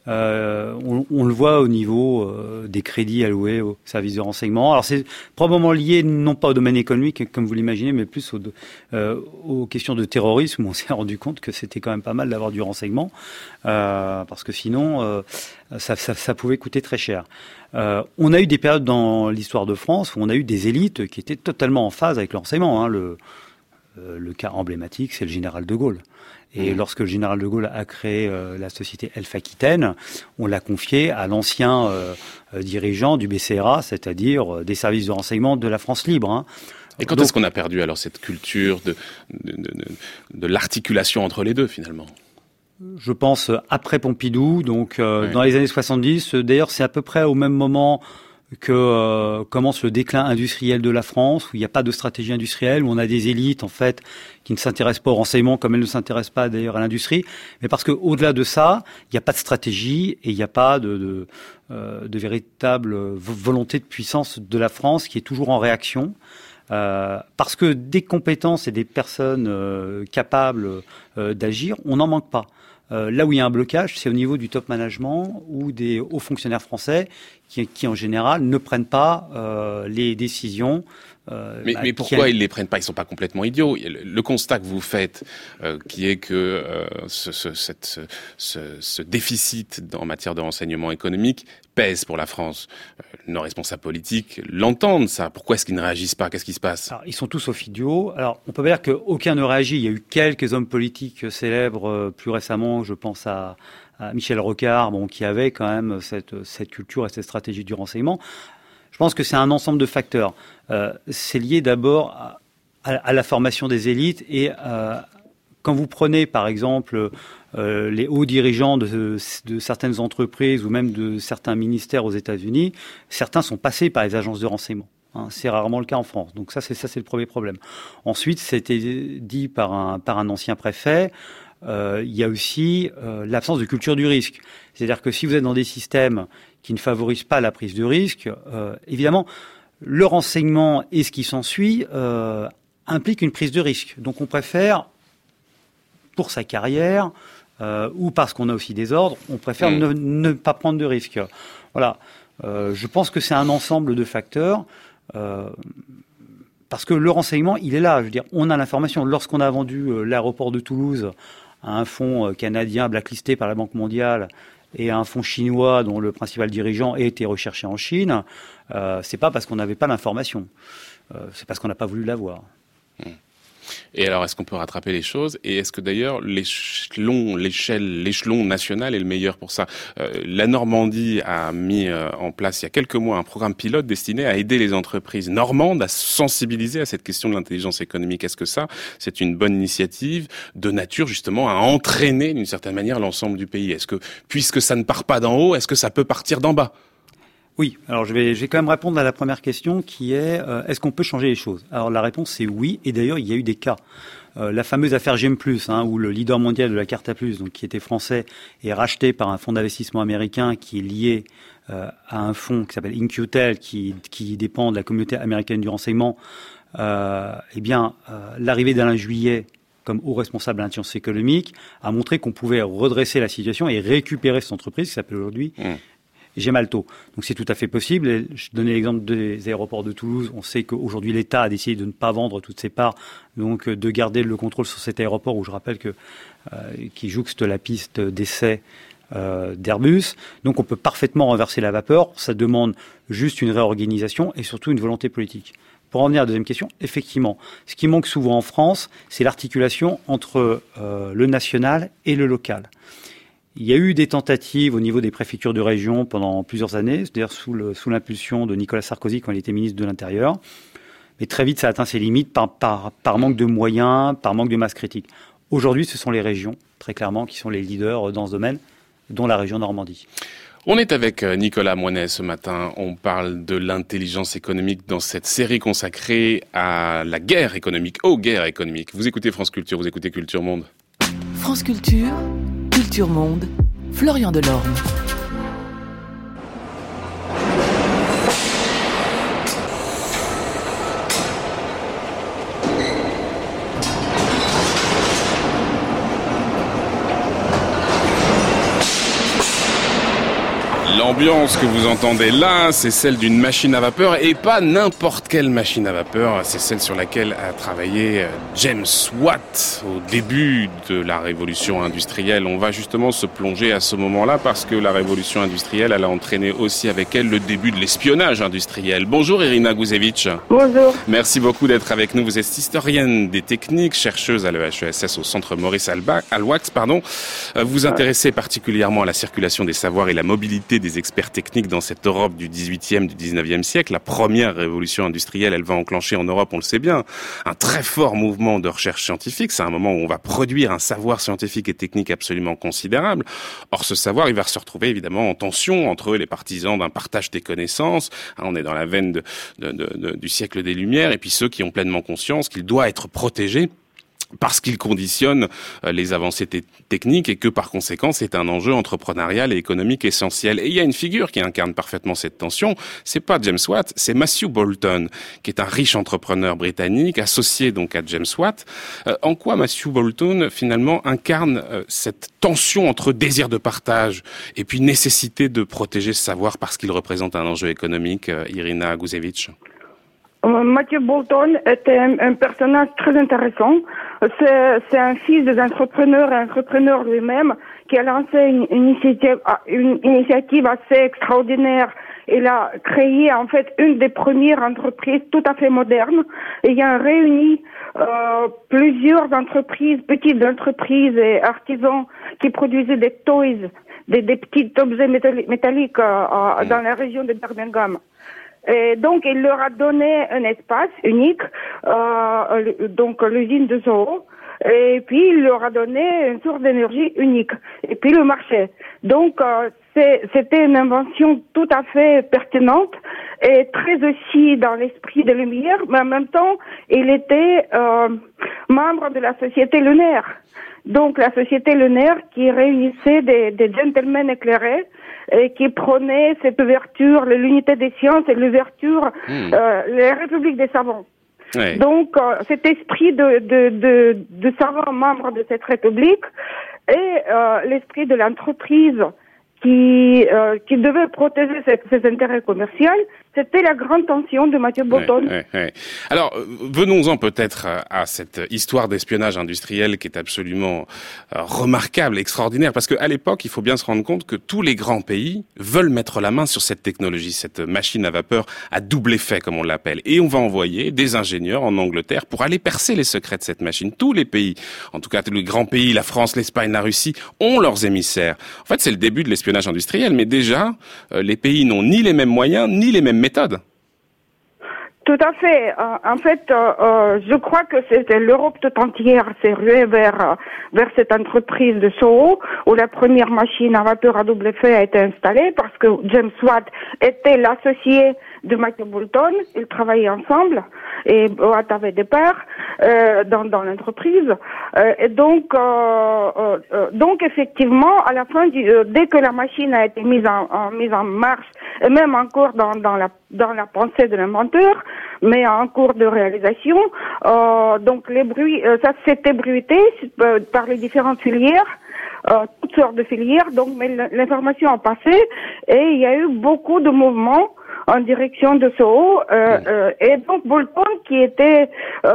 Euh, on, le voit au niveau euh, des crédits alloués aux services de renseignement. Alors c'est probablement lié non pas au domaine économique comme vous l'imaginez, mais plus euh, aux questions de terrorisme. Où (laughs) on s'est rendu compte que c'était quand même pas mal d'avoir du renseignement, parce que sinon ça, pouvait coûter très cher. on a eu des périodes dans l'histoire de France où on a eu des élites qui étaient totalement en phase avec le renseignement. Hein. Le cas emblématique, c'est le général de Gaulle. Et mmh. lorsque le général de Gaulle a créé euh, la société Elf Aquitaine, on l'a confié à l'ancien euh, euh, dirigeant du BCRA, c'est-à-dire des services de renseignement de la France libre. Hein. Et quand est-ce qu'on a perdu alors cette culture de, de, de, de l'articulation entre les deux finalement? Je pense après Pompidou, donc dans les années 70. D'ailleurs, c'est à peu près au même moment que euh, commence le déclin industriel de la France, où il n'y a pas de stratégie industrielle, où on a des élites en fait qui ne s'intéressent pas au renseignement, comme elles ne s'intéressent pas d'ailleurs à l'industrie, mais parce quau delà de ça, il n'y a pas de stratégie et il n'y a pas de, de, euh, de, véritable volonté de puissance de la France qui est toujours en réaction. Euh, parce que des compétences et des personnes euh, capables d'agir, on n'en manque pas. Euh, là où il y a un blocage, c'est au niveau du top management ou des hauts fonctionnaires français qui, qui en général ne prennent pas euh, les décisions euh, mais, bah, mais, pourquoi ils les prennent pas? Ils sont pas complètement idiots. Le, constat que vous faites, euh, qui est que euh, ce, ce, cette, ce, ce, déficit en matière de renseignement économique pèse pour la France. nos responsables politiques l'entendent ça. Pourquoi est-ce qu'ils ne réagissent pas? Qu'est-ce qui se passe? Alors, Ils sont tous au idiots. Alors on peut dire qu'aucun ne réagit. Il y a eu quelques hommes politiques célèbres plus récemment. Je pense à, à Michel Rocard, bon, qui avait quand même cette, cette culture et cette stratégie du renseignement. Je pense que c'est un ensemble de facteurs. Euh, c'est lié d'abord à, la formation des élites et euh, quand vous prenez par exemple euh, les hauts dirigeants de, certaines entreprises ou même de certains ministères aux États-Unis, certains sont passés par les agences de renseignement. Hein. c'est rarement le cas en France. Donc ça, c'est le premier problème. Ensuite, c'était dit par un ancien préfet. il y a aussi l'absence de culture du risque. C'est-à-dire que si vous êtes dans des systèmes qui ne favorise pas la prise de risque. Euh, évidemment, le renseignement et ce qui s'ensuit euh, implique une prise de risque. Donc on préfère, pour sa carrière, euh, ou parce qu'on a aussi des ordres, on préfère mm. ne, pas prendre de risque. Voilà. Euh, je pense que c'est un ensemble de facteurs. Parce que le renseignement, il est là. Je veux dire, on a l'information. Lorsqu'on a vendu l'aéroport de Toulouse à un fonds canadien blacklisté par la Banque mondiale et un fonds chinois dont le principal dirigeant a été recherché en Chine, euh, c'est pas parce qu'on n'avait pas l'information, euh, c'est parce qu'on n'a pas voulu l'avoir. Mmh. Et alors, est-ce qu'on peut rattraper les choses? Et est-ce que d'ailleurs l'échelon, l'échelle, l'échelon national est le meilleur pour ça? Euh, La Normandie a mis euh, en place il y a quelques mois un programme pilote destiné à aider les entreprises normandes à sensibiliser à cette question de l'intelligence économique. Est-ce que ça, c'est une bonne initiative de nature justement à entraîner d'une certaine manière l'ensemble du pays? Est-ce que, puisque ça ne part pas d'en haut, est-ce que ça peut partir d'en bas? Oui, alors je vais, quand même répondre à la première question qui est euh, est-ce qu'on peut changer les choses? Alors la réponse c'est oui, et d'ailleurs il y a eu des cas. Euh, la fameuse affaire GM+, hein, où le leader mondial de la carte à plus, donc qui était français, est racheté par un fonds d'investissement américain qui est lié euh, à un fonds qui s'appelle InQtel, qui, dépend de la communauté américaine du renseignement. eh bien, l'arrivée d'Alain Juillet comme haut responsable de sciences économiques, a montré qu'on pouvait redresser la situation et récupérer cette entreprise qui s'appelle aujourd'hui mmh. Gemalto. Donc c'est tout à fait possible. je donnais l'exemple des aéroports de Toulouse. On sait qu'aujourd'hui l'État a décidé de ne pas vendre toutes ses parts, donc euh, de garder le contrôle sur cet aéroport où je rappelle que euh, qui jouxte la piste d'essai euh, d'Airbus. Donc on peut parfaitement renverser la vapeur. Ça demande juste une réorganisation et surtout une volonté politique. Pour en venir à la deuxième question, effectivement, ce qui manque souvent en France, c'est l'articulation entre le national et le local. Il y a eu des tentatives au niveau des préfectures de région pendant plusieurs années, c'est-à-dire sous l'impulsion de Nicolas Sarkozy quand il était ministre de l'Intérieur. Mais très vite, ça a atteint ses limites par, par, par manque de moyens, par manque de masse critique. Aujourd'hui, ce sont les régions, très clairement, qui sont les leaders dans ce domaine, dont la région Normandie. On est avec euh, Nicolas Moinet ce matin. On parle de l'intelligence économique dans cette série consacrée à la guerre économique, aux guerres économiques. Vous écoutez France Culture, vous écoutez Culture Monde. France Culture, Culture Monde, Florian Delorme. L'ambiance que vous entendez là, c'est celle d'une machine à vapeur et pas n'importe quelle machine à vapeur. C'est celle sur laquelle a travaillé euh, James Watt au début de la révolution industrielle. On va justement se plonger à ce moment-là parce que la révolution industrielle, elle a entraîné aussi avec elle le début de l'espionnage industriel. Bonjour Irina Guzevich. Bonjour. Merci beaucoup d'être avec nous. Vous êtes historienne des techniques, chercheuse à l'EHESS au centre Maurice Alwax. Pardon. Euh, vous intéressez particulièrement à la circulation des savoirs et la mobilité des experts techniques dans cette Europe du 18e, du 19e siècle. La première révolution industrielle, elle va enclencher en Europe, on le sait bien, un très fort mouvement de recherche scientifique. C'est un moment où on va produire un savoir scientifique et technique absolument considérable. Or, ce savoir, il va se retrouver évidemment en tension entre les partisans d'un partage des connaissances. Hein, on est dans la veine du siècle des Lumières et puis ceux qui ont pleinement conscience qu'il doit être protégé parce qu'il conditionne euh, les avancées techniques et que par conséquent c'est un enjeu entrepreneurial et économique essentiel. Et il y a une figure qui incarne parfaitement cette tension, c'est pas James Watt, c'est Matthew Bolton, qui est un riche entrepreneur britannique associé donc à James Watt. Euh, en quoi Matthew Bolton finalement incarne euh, cette tension entre désir de partage et puis nécessité de protéger ce savoir parce qu'il représente un enjeu économique, Irina Guzevich? Matthew Bolton était un personnage très intéressant c'est un fils des entrepreneurs et entrepreneur lui-même qui a lancé une initiative, ah, une initiative assez extraordinaire. Il a créé en fait une des premières entreprises tout à fait modernes et il a réuni euh, plusieurs entreprises, petites entreprises et artisans qui produisaient des toys, des, des petits objets métalliques euh, euh, dans la région de Birmingham. Et donc, il leur a donné un espace unique, euh, donc l'usine de Zoho, et puis il leur a donné une source d'énergie unique, et puis le marché. Donc, euh, c'était une invention tout à fait pertinente et très aussi dans l'esprit de Lumière, mais en même temps, il était euh, membre de la Société lunaire. Donc, la Société lunaire qui réunissait des, des gentlemen éclairés et qui prônait cette ouverture, l'unité des sciences et l'ouverture, hmm. euh, la République des savants. Donc, euh, cet esprit de, de, de, de savants membres de cette République et euh, l'esprit de l'entreprise qui, euh, qui devait protéger ses, ses intérêts commerciaux, c'était la grande tension de Mathieu Botton. Alors, venons-en peut-être à cette histoire d'espionnage industriel qui est absolument euh, remarquable, extraordinaire, parce qu'à l'époque, il faut bien se rendre compte que tous les grands pays veulent mettre la main sur cette technologie, cette machine à vapeur à double effet, comme on l'appelle. Et on va envoyer des ingénieurs en Angleterre pour aller percer les secrets de cette machine. Tous les pays, en tout cas tous les grands pays, la France, l'Espagne, la Russie, ont leurs émissaires. En fait, c'est le début de l'espionnage industriel, mais déjà, euh, les pays n'ont ni les mêmes moyens, ni les mêmes Tout à fait. Euh, en fait, euh, euh, je crois que c'était l'Europe tout entière s'est ruée vers vers cette entreprise de Soho où la première machine à vapeur à double effet a été installée parce que James Watt était l'associé de Michael Bolton. Ils travaillaient ensemble et Watt avait des parts dans dans l'entreprise. et donc donc effectivement, à la fin dès que la machine a été mise en, en mise en marche et même encore dans dans la dans la pensée de l'inventeur, mais en cours de réalisation. Euh, donc les bruits, euh, ça s'était bruité euh, par les différentes filières. Euh, toutes sortes de filières, donc mais l'information a passé et il y a eu beaucoup de mouvements en direction de Soho euh, euh, et donc Bolton qui était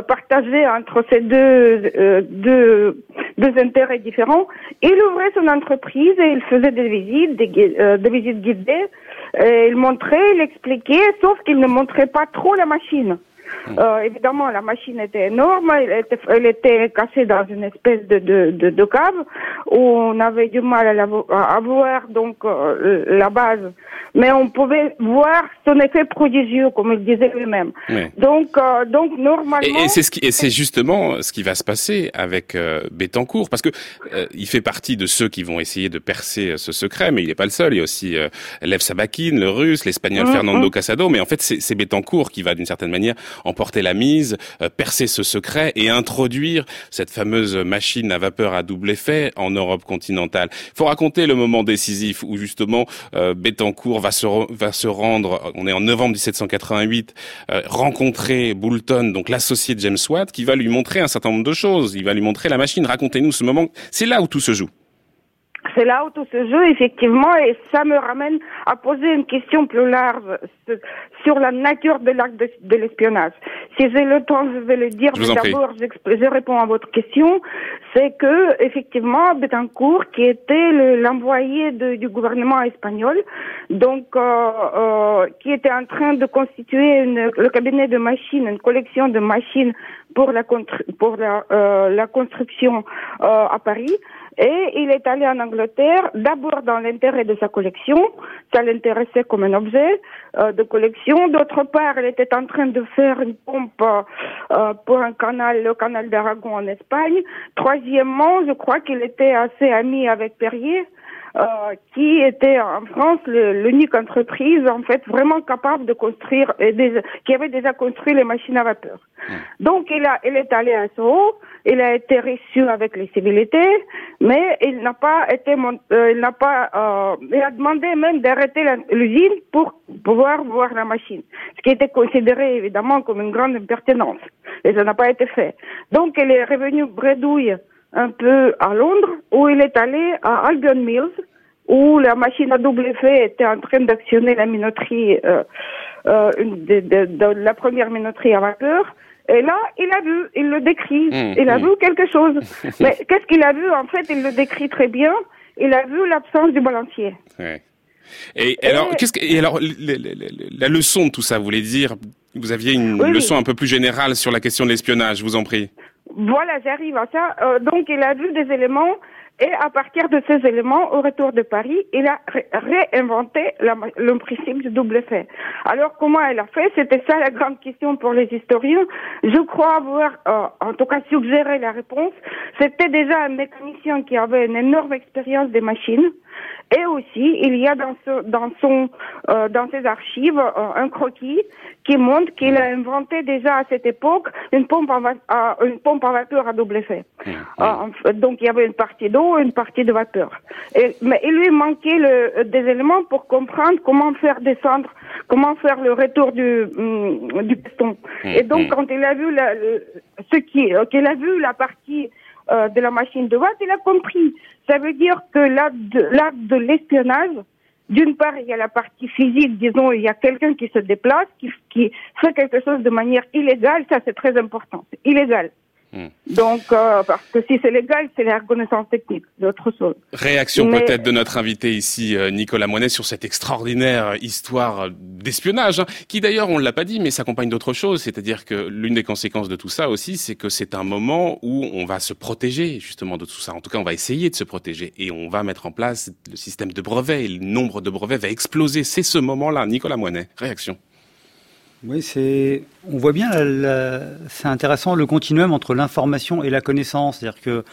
partagé entre ces deux, deux deux intérêts différents, il ouvrait son entreprise et il faisait des visites, des, des visites guidées euh, il montrait, il expliquait, sauf qu'il ne montrait pas trop la machine. Hmm. Euh, évidemment, la machine était énorme, elle était, elle était cassée dans une espèce de, de, de, de cave où on avait du mal à, la, à voir donc euh, la base mais on pouvait voir son effet prodigieux, comme il disait lui-même. Donc, euh, donc normalement. Et, c'est ce qui, et c'est justement ce qui va se passer avec euh, Bettencourt, parce que euh, il fait partie de ceux qui vont essayer de percer ce secret, mais il n'est pas le seul. Il y a aussi Lev Sabakin, le Russe, l'Espagnol mm-hmm. Fernando Casado, mais en fait c'est, c'est Bettencourt qui va d'une certaine manière emporter la mise, percer ce secret et introduire cette fameuse machine à vapeur à double effet en Europe continentale. Il faut raconter le moment décisif où justement Bettencourt va se, va se rendre, on est en novembre 1788, euh, rencontrer Boulton, donc l'associé de James Watt, qui va lui montrer un certain nombre de choses. Il va lui montrer la machine. Racontez-nous ce moment. C'est là où tout se joue. C'est là où tout se joue, effectivement, et ça me ramène à poser une question plus large sur la nature de l'acte de, l'espionnage. Si j'ai le temps, je vais le dire, mais d'abord, je réponds à votre question. C'est que, effectivement, Betancourt, qui était l'envoyé du gouvernement espagnol, donc, euh, euh, qui était en train de constituer une, le cabinet de machines, une collection de machines pour la, pour la, euh, la construction euh, à Paris, et il est allé en Angleterre, d'abord dans l'intérêt de sa collection, ça l'intéressait comme un objet euh, de collection. D'autre part, il était en train de faire une pompe euh, pour un canal, le canal d'Aragon en Espagne. Troisièmement, je crois qu'il était assez ami avec Perrier. Euh, qui était en France l'unique entreprise en fait vraiment capable de construire, qui avait déjà construit les machines à vapeur. Mmh. Donc il a, il est allé à Soho, il a été reçu avec les civilités, mais il n'a pas été, euh, il n'a pas, euh, il a demandé même d'arrêter l'usine pour pouvoir voir la machine, ce qui était considéré évidemment comme une grande impertinence, et ça n'a pas été fait. Donc il est revenu bredouille un peu à Londres, où il est allé à Albion Mills, où la machine à double effet était en train d'actionner la minoterie, euh, euh, de, de, de, la première minoterie à vapeur. Et là, il a vu, il le décrit, mmh, il a mmh. vu quelque chose. (laughs) Mais qu'est-ce qu'il a vu? En fait, il le décrit très bien. Il a vu l'absence du balancier. Ouais. Et, alors, qu'est-ce que, et alors, la leçon de tout ça, vous voulez dire, vous aviez une leçon un peu plus générale sur la question de l'espionnage, je vous en prie. Voilà, j'arrive à ça. Euh, donc, il a vu des éléments et à partir de ces éléments, au retour de Paris, il a réinventé le principe du double fait. Alors comment elle a fait? C'était ça la grande question pour les historiens. Je crois avoir, euh, en tout cas, suggéré la réponse. C'était déjà un mécanicien qui avait une énorme expérience des machines. Et aussi, il y a dans, ce, dans son, euh, dans ses archives euh, un croquis qui montre qu'il a inventé déjà à cette époque une pompe à, une pompe à vapeur à double effet. Mmh, mmh. Euh, donc il y avait une partie d'eau et une partie de vapeur. Et, mais il lui manquait le, des éléments pour comprendre comment faire descendre, comment faire le retour du, mm, du piston. Mmh, et donc quand il a vu la, ce qui, qu'il a vu la partie euh, de la machine de Watt, il a compris. Ça veut dire que l'acte de, de l'espionnage, d'une part, il y a la partie physique, disons, il y a quelqu'un qui se déplace, qui, qui fait quelque chose de manière illégale, ça c'est très important, illégal. Hmm. Donc, euh, parce que si c'est légal, c'est la reconnaissance technique, c'est autre chose. Réaction peut-être de notre invité ici, euh, Nicolas Moinet, sur cette extraordinaire histoire d'espionnage, hein, qui d'ailleurs, on ne l'a pas dit, mais s'accompagne d'autre chose. C'est-à-dire que l'une des conséquences de tout ça aussi, c'est que c'est un moment où on va se protéger justement de tout ça. En tout cas, on va essayer de se protéger et on va mettre en place le système de brevets et le nombre de brevets va exploser. C'est ce moment-là. Nicolas Moinet, réaction. Oui, c'est. On voit bien, c'est intéressant le continuum entre l'information et la connaissance. C'est-à-dire que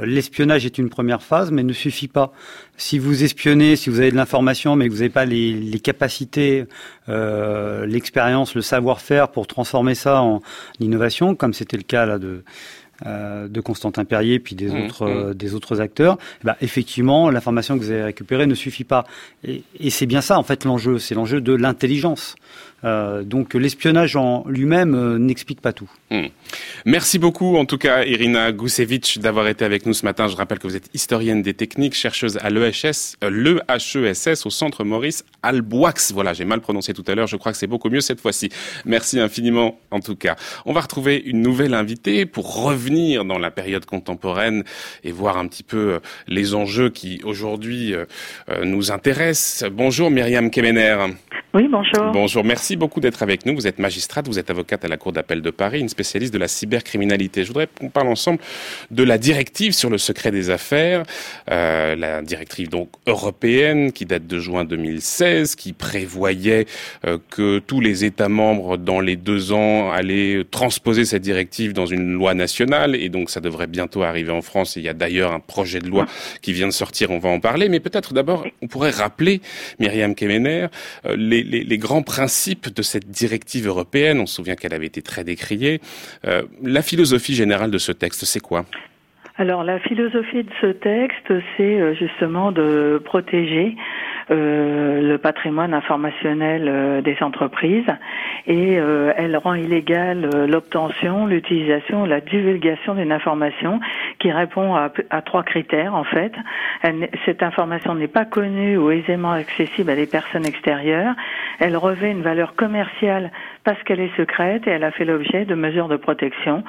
l'espionnage est une première phase, mais ne suffit pas. Si vous espionnez, si vous avez de l'information, mais que vous n'avez pas les, les capacités, euh, l'expérience, le savoir-faire pour transformer ça en innovation, comme c'était le cas là de euh, de Constantin Perrier puis des mmh, autres mmh. Des autres acteurs, bah, effectivement, l'information que vous avez récupérée ne suffit pas. Et, et c'est bien ça en fait l'enjeu, c'est l'enjeu de l'intelligence. Euh, donc l'espionnage en lui-même euh, n'explique pas tout. Hmm. Merci beaucoup en tout cas Irina Gusevich d'avoir été avec nous ce matin. Je rappelle que vous êtes historienne des techniques, chercheuse à l'EHS, euh, l'EHESS au centre Maurice Alboix. Voilà, j'ai mal prononcé tout à l'heure, je crois que c'est beaucoup mieux cette fois-ci. Merci infiniment en tout cas. On va retrouver une nouvelle invitée pour revenir dans la période contemporaine et voir un petit peu les enjeux qui aujourd'hui nous intéressent. Bonjour Myriam Kemener. Oui, bonjour. Bonjour, merci beaucoup d'être avec nous. Vous êtes magistrate, vous êtes avocate à la Cour d'appel de Paris, une spécialiste de la cybercriminalité. Je voudrais qu'on parle ensemble de la directive sur le secret des affaires, euh, la directive donc européenne qui date de juin 2016, qui prévoyait euh, que tous les États membres dans les deux ans allaient transposer cette directive dans une loi nationale, et donc ça devrait bientôt arriver en France. il y a d'ailleurs un projet de loi qui vient de sortir, on va en parler. Mais peut-être d'abord, on pourrait rappeler, Myriam Kemener, euh, les les, grands principes de cette directive européenne. On se souvient qu'elle avait été très décriée. Euh, la philosophie générale de ce texte, c'est quoi? Alors la philosophie de ce texte, c'est euh, justement de protéger euh, le patrimoine informationnel euh, des entreprises et euh, elle rend illégale l'obtention, l'utilisation, la divulgation d'une information qui répond à, à, trois critères en fait. cette information n'est pas connue ou aisément accessible à des personnes extérieures. Elle revêt une valeur commerciale parce qu'elle est secrète et elle a fait l'objet de mesures de protection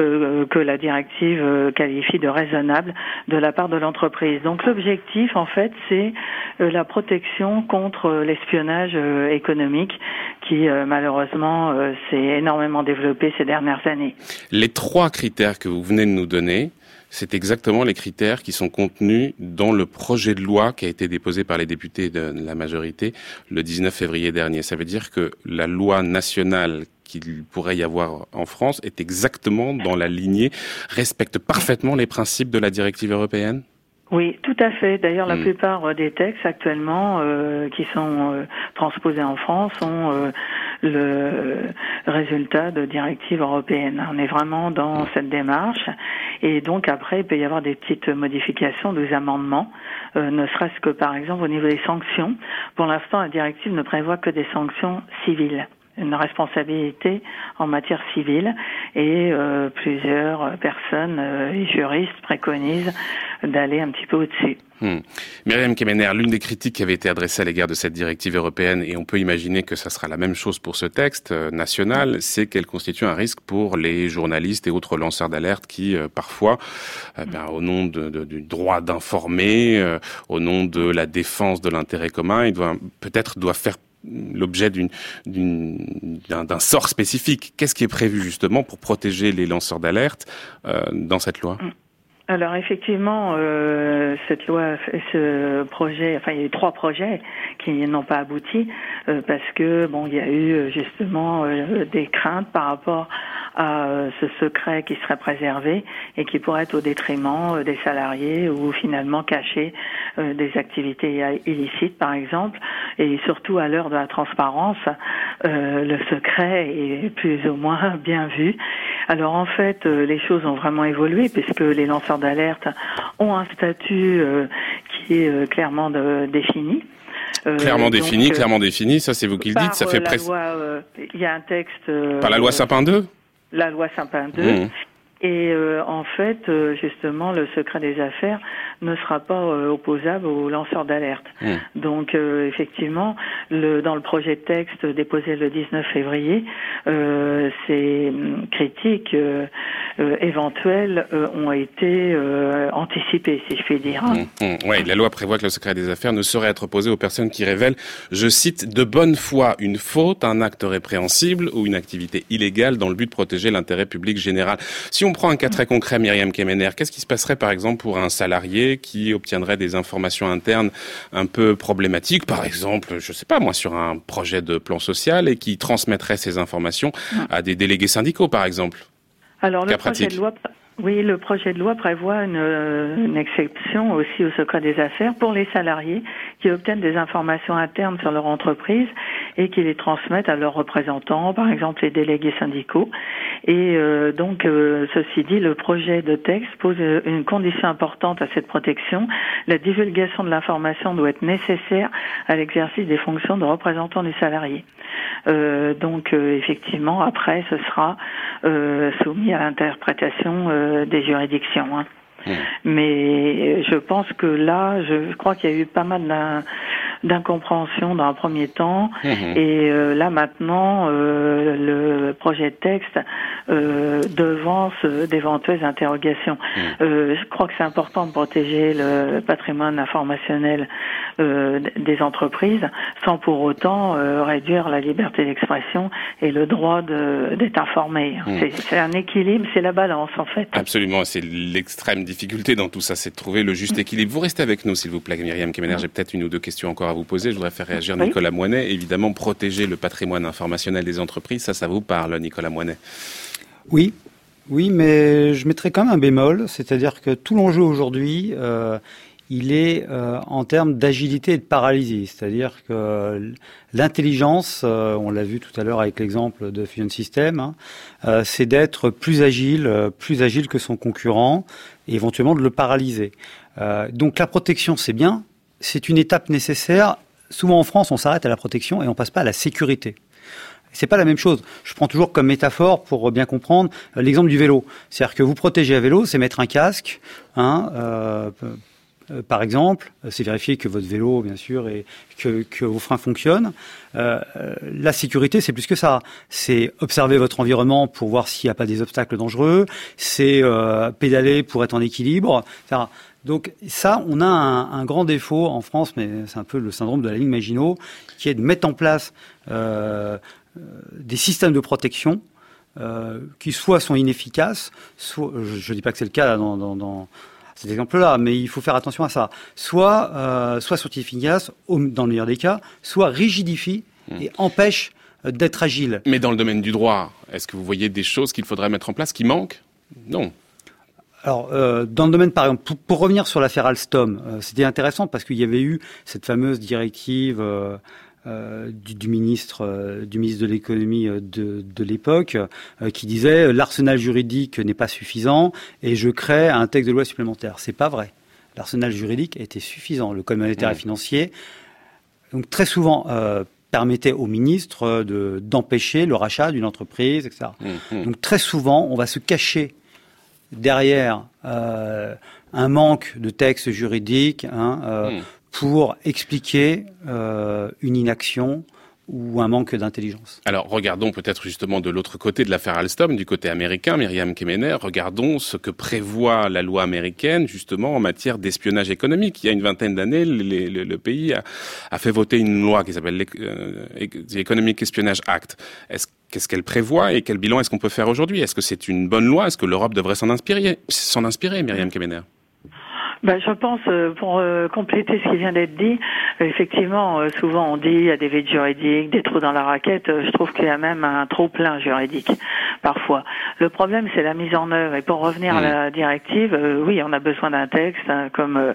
euh, que la directive qualifie de raisonnables de la part de l'entreprise. Donc l'objectif en fait c'est la protection contre euh, l'espionnage euh, économique qui euh, malheureusement s'est énormément développé ces dernières années. Les trois critères que vous venez de nous donner, c'est exactement les critères qui sont contenus dans le projet de loi qui a été déposé par les députés de la majorité le 19 février dernier. Ça veut dire que la loi nationale qu'il pourrait y avoir en France est exactement dans la lignée, respecte parfaitement les principes de la directive européenne? Oui, tout à fait. D'ailleurs, la hmm. plupart euh, des textes actuellement euh, qui sont euh, transposés en France sont le résultat de directives européennes. On est vraiment dans hmm. cette démarche. Et donc après, il peut y avoir des petites modifications, des amendements, ne serait-ce que par exemple au niveau des sanctions. Pour l'instant, la directive ne prévoit que des sanctions civiles une responsabilité en matière civile et euh, plusieurs personnes euh, juristes préconisent d'aller un petit peu au-dessus. Hmm. Myriam Kemener, l'une des critiques qui avait été adressée à l'égard de cette directive européenne, et on peut imaginer que ça sera la même chose pour ce texte euh, national, c'est qu'elle constitue un risque pour les journalistes et autres lanceurs d'alerte qui, parfois, ben, au nom du droit d'informer, au nom de la défense de l'intérêt commun, ils doivent peut-être doivent faire l'objet d'un sort spécifique. Qu'est-ce qui est prévu justement pour protéger les lanceurs d'alerte euh, dans cette loi? Alors effectivement, euh, cette loi, ce projet, enfin il y a eu trois projets qui n'ont pas abouti euh, parce que bon, il y a eu justement des craintes par rapport à euh, ce secret qui serait préservé et qui pourrait être au détriment euh, des salariés ou finalement cacher euh, des activités illicites, par exemple. Et surtout à l'heure de la transparence, le secret est plus ou moins (laughs) bien vu. Alors en fait, les choses ont vraiment évolué puisque les lanceurs d'alerte ont un statut qui est clairement défini. Clairement défini, clairement défini, ça c'est vous qui le dites, ça fait presque. Il y a un texte. par la loi Sapin 2 la loi Sapin 2. Et euh, en fait, euh, justement, le secret des affaires ne sera pas euh, opposable aux lanceurs d'alerte. Hmm. Donc, effectivement, le, dans le projet de texte déposé le 19 février, ces hum, critiques éventuelles ont été anticipées, si je puis dire. Hein. Hmm, hmm. Oui, la loi prévoit que le secret des affaires ne saurait être opposé aux personnes qui révèlent, je cite, de bonne foi une faute, un acte répréhensible ou une activité illégale dans le but de protéger l'intérêt public général. Si on prend un cas très concret, Myriam Kemener, qu'est-ce qui se passerait par exemple pour un salarié qui obtiendraient des informations internes un peu problématiques, par exemple, je sais pas moi, sur un projet de plan social et qui transmettraient ces informations à des délégués syndicaux, par exemple. Alors le projet de loi oui, le projet de loi prévoit une, une, exception aussi au secret des affaires pour les salariés qui obtiennent des informations internes sur leur entreprise et qui les transmettent à leurs représentants, par exemple les délégués syndicaux. Et euh, donc, euh, ceci dit, le projet de texte pose une condition importante à cette protection. La divulgation de l'information doit être nécessaire à l'exercice des fonctions de représentant du salarié. Euh, donc, effectivement, après, ce sera soumis à l'interprétation des juridictions. Hein. Mmh. Mais je pense que là, je crois qu'il y a eu pas mal d'incompréhension dans un premier temps. Mmh. Et euh, là maintenant, euh, le projet de texte euh, devance d'éventuelles interrogations. Mmh. je crois que c'est important de protéger le patrimoine informationnel des entreprises sans pour autant réduire la liberté d'expression et le droit d'être informé. C'est un équilibre, c'est la balance en fait. Absolument, c'est l'extrême difficulté dans tout ça, c'est de trouver le juste équilibre. Vous restez avec nous, s'il vous plaît, Myriam Kemener. J'ai peut-être une ou deux questions encore à vous poser. Je voudrais faire réagir Nicolas Moinet. Évidemment, protéger le patrimoine informationnel des entreprises, ça, ça vous parle, Nicolas Moinet Oui, oui, mais je mettrais quand même un bémol, c'est-à-dire que tout l'enjeu aujourd'hui, euh, il est euh, en termes d'agilité et de paralysie. C'est-à-dire que l'intelligence, euh, on l'a vu tout à l'heure avec l'exemple de Fusion System, hein, euh, c'est d'être plus agile, plus agile que son concurrent, et éventuellement de le paralyser. donc la protection, c'est bien, c'est une étape nécessaire. Souvent en France, on s'arrête à la protection et on passe pas à la sécurité. C'est pas la même chose. Je prends toujours comme métaphore pour bien comprendre l'exemple du vélo. C'est-à-dire que vous protéger à vélo, c'est mettre un casque, hein, euh, euh, par exemple, euh, c'est vérifier que votre vélo, bien sûr, et que, vos freins fonctionnent. Euh, la sécurité, c'est plus que ça. C'est observer votre environnement pour voir s'il n'y a pas des obstacles dangereux. C'est pédaler pour être en équilibre. Etc. Donc ça, on a un, grand défaut en France, mais c'est un peu le syndrome de la ligne Maginot, qui est de mettre en place des systèmes de protection qui soit sont inefficaces, soit, je ne dis pas que c'est le cas dans cet exemple-là, mais il faut faire attention à ça. Soit, euh, soit sont efficaces, dans le meilleur des cas, soit rigidifient et hmm. empêchent euh, d'être agile. Mais dans le domaine du droit, est-ce que vous voyez des choses qu'il faudrait mettre en place qui manquent? Non. Alors, euh, dans le domaine, par exemple, pour, revenir sur l'affaire Alstom, euh, c'était intéressant parce qu'il y avait eu cette fameuse directive euh, euh, du, ministre euh, du ministre de l'économie euh, de, de l'époque qui disait l'arsenal juridique n'est pas suffisant et je crée un texte de loi supplémentaire. C'est pas vrai. L'arsenal juridique était suffisant. Le code monétaire et financier, donc très souvent permettait au ministre de d'empêcher le rachat d'une entreprise, etc. Mmh, mmh. Donc très souvent, on va se cacher derrière euh, un manque de texte juridique hein, euh, mmh pour expliquer euh, une inaction ou un manque d'intelligence. Alors regardons peut-être justement de l'autre côté de l'affaire Alstom, du côté américain, Myriam Kemener, regardons ce que prévoit la loi américaine justement en matière d'espionnage économique. Il y a une vingtaine d'années, le, pays a, fait voter une loi qui s'appelle l'Economic Espionage Act. Qu'est-ce qu'elle prévoit et quel bilan est-ce qu'on peut faire aujourd'hui? Est-ce que c'est une bonne loi? Est-ce que l'Europe devrait s'en inspirer, s'en inspirer, Myriam Kemener? Ben, je pense, euh, pour euh, compléter ce qui vient d'être dit, euh, effectivement, souvent on dit il y a des vides juridiques, des trous dans la raquette. je trouve qu'il y a même un trop plein juridique parfois. Le problème, c'est la mise en œuvre. Et pour revenir à la directive, oui, on a besoin d'un texte, hein, comme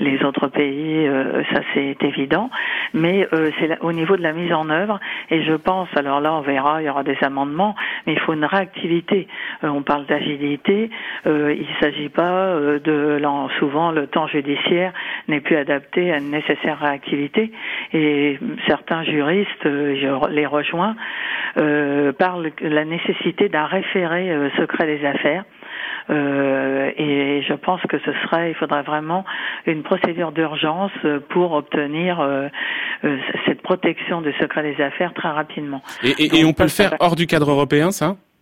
les autres pays, ça c'est évident. Mais c'est au niveau de la mise en œuvre. Et je pense, alors là, on verra, il y aura des amendements, mais il faut une réactivité. on parle d'agilité. il ne s'agit pas de souvent le temps judiciaire n'est plus adapté à une nécessaire réactivité. Et certains juristes, euh, je les rejoins, euh, parlent de la nécessité d'un référé euh, secret des affaires. et je pense que ce serait, il faudrait vraiment une procédure d'urgence pour obtenir cette protection du secret des affaires très rapidement. Et, on peut le faire hors du cadre européen, ça? Euh,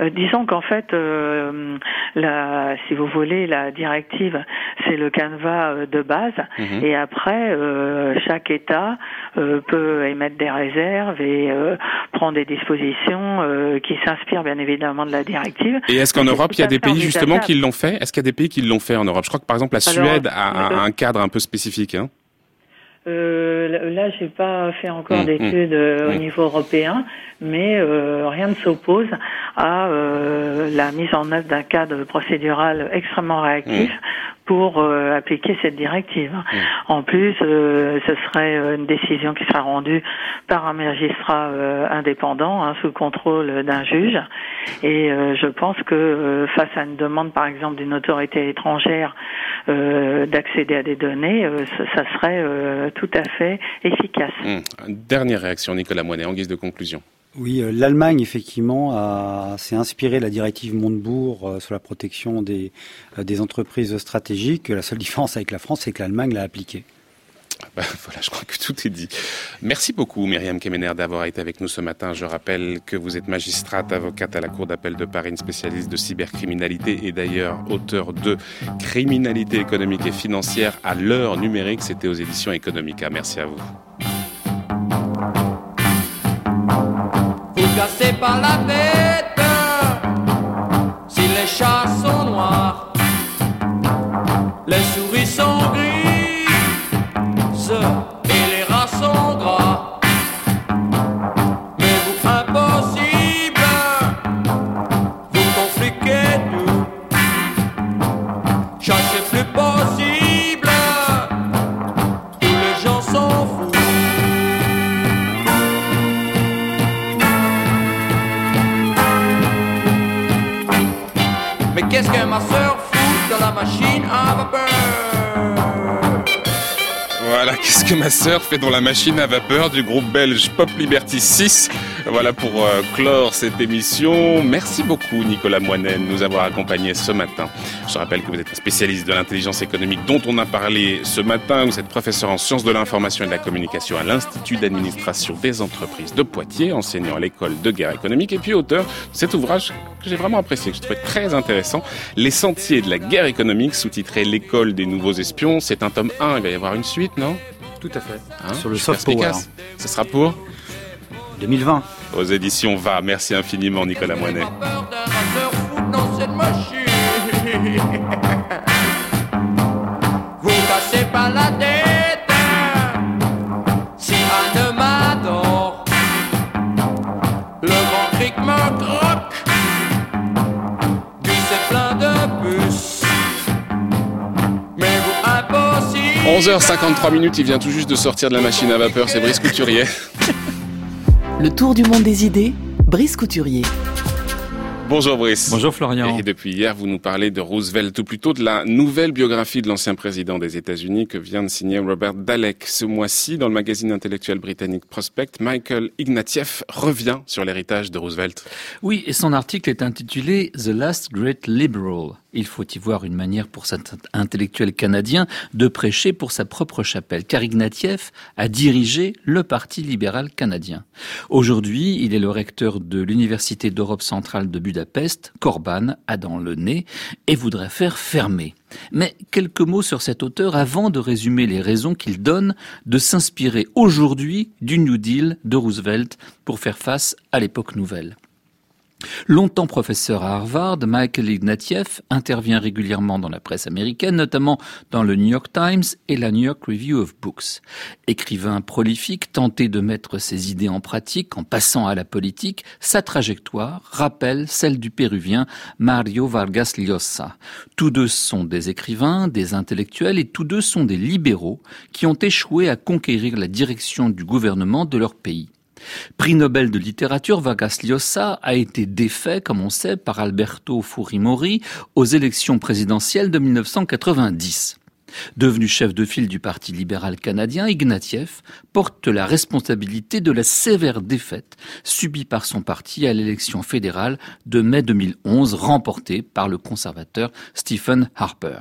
disons qu'en fait, euh, la, si vous voulez, la directive, c'est le canevas euh, de base, mhm. et après, euh, chaque État peut émettre des réserves et prendre des dispositions qui s'inspirent bien évidemment de la directive. Et est-ce qu'en Europe, il y a des pays justement qui l'ont fait? Est-ce qu'il y a des pays qui l'ont fait en Europe? Je crois que par exemple la Suède a un, cadre un peu spécifique. Hein euh, là, j'ai pas fait encore mmh, d'études mmh. au mmh. niveau européen, mais euh, rien ne s'oppose à euh, la mise en œuvre d'un cadre procédural extrêmement réactif pour euh, appliquer cette directive. Mmh. En plus, euh, ce serait euh, une décision qui sera rendue par un magistrat indépendant, hein, sous contrôle d'un juge. Et je pense que face à une demande, par exemple, d'une autorité étrangère d'accéder à des données, ça serait tout à fait efficace. Mmh. Dernière réaction, Nicolas Moinet, en guise de conclusion. Oui, euh, l'Allemagne effectivement s'est inspirée de la directive Montebourg euh, sur la protection des, euh, des entreprises stratégiques. La seule (laughs) différence avec la France, c'est que l'Allemagne l'a appliquée. Bah, (laughs) voilà, je crois que tout est dit. Merci beaucoup, Myriam Kemener, d'avoir été avec nous ce matin. Je rappelle que vous êtes magistrate, avocate à la Cour d'appel de Paris, une spécialiste de cybercriminalité et d'ailleurs auteur de Criminalité économique et financière à l'heure numérique. C'était aux éditions Economica. Merci à vous. Cassé par la tête. Si les chats sont noirs, les souris sont grises ma soeur fout dans la machine à vapeur. Voilà, qu'est-ce que ma sœur fait dans la machine à vapeur du groupe belge Pop Liberty 6 Voilà pour euh, clore cette émission. Merci beaucoup Nicolas Moinet de nous avoir accompagnés ce matin. Je rappelle que vous êtes un spécialiste de l'intelligence économique dont on a parlé ce matin. Vous êtes professeur en sciences de l'information et de la communication à l'Institut d'administration des entreprises de Poitiers, enseignant à l'école de guerre économique et puis auteur de cet ouvrage que j'ai vraiment apprécié, que je trouvais très intéressant, Les sentiers de la guerre économique, sous-titré L'école des nouveaux espions. C'est un tome 1, il va y avoir une suite, non? Tout à fait. Hein? Sur le soft power. Ce sera pour? 2020. Aux éditions Va. Merci infiniment, Nicolas Moinet. Vous cassez pas la tête si un homme m'adore. Le me croque, puis c'est plein de puces. Mais vous impossible. 11h53 minutes, il vient tout juste de sortir de la machine à vapeur, c'est Brice Couturier. (laughs) Le tour du monde des idées, Brice Couturier. Bonjour Brice. Bonjour Florian. Et depuis hier, vous nous parlez de Roosevelt, ou plutôt de la nouvelle biographie de l'ancien président des États-Unis que vient de signer Robert Dalek. Ce mois-ci, dans le magazine intellectuel britannique Prospect, Michael Ignatieff revient sur l'héritage de Roosevelt. Oui, et son article est intitulé The Last Great Liberal. Il faut y voir une manière pour cet intellectuel canadien de prêcher pour sa propre chapelle, car Ignatieff a dirigé le Parti libéral canadien. Aujourd'hui, il est le recteur de l'Université d'Europe centrale de Budapest, Corban a dans le nez et voudrait faire fermer. Mais quelques mots sur cet auteur avant de résumer les raisons qu'il donne de s'inspirer aujourd'hui du New Deal de Roosevelt pour faire face à l'époque nouvelle. Longtemps professeur à Harvard, Michael Ignatieff intervient régulièrement dans la presse américaine, notamment dans le New York Times et la New York Review of Books. Écrivain prolifique, tenté de mettre ses idées en pratique en passant à la politique, sa trajectoire rappelle celle du péruvien Mario Vargas Llosa. Tous deux sont des écrivains, des intellectuels et tous deux sont des libéraux qui ont échoué à conquérir la direction du gouvernement de leur pays. Prix Nobel de littérature, Vargas Llosa a été défait, comme on sait, par Alberto Fujimori aux élections présidentielles de 1990. Devenu chef de file du Parti libéral canadien, Ignatieff porte la responsabilité de la sévère défaite subie par son parti à l'élection fédérale de mai 2011 remportée par le conservateur Stephen Harper.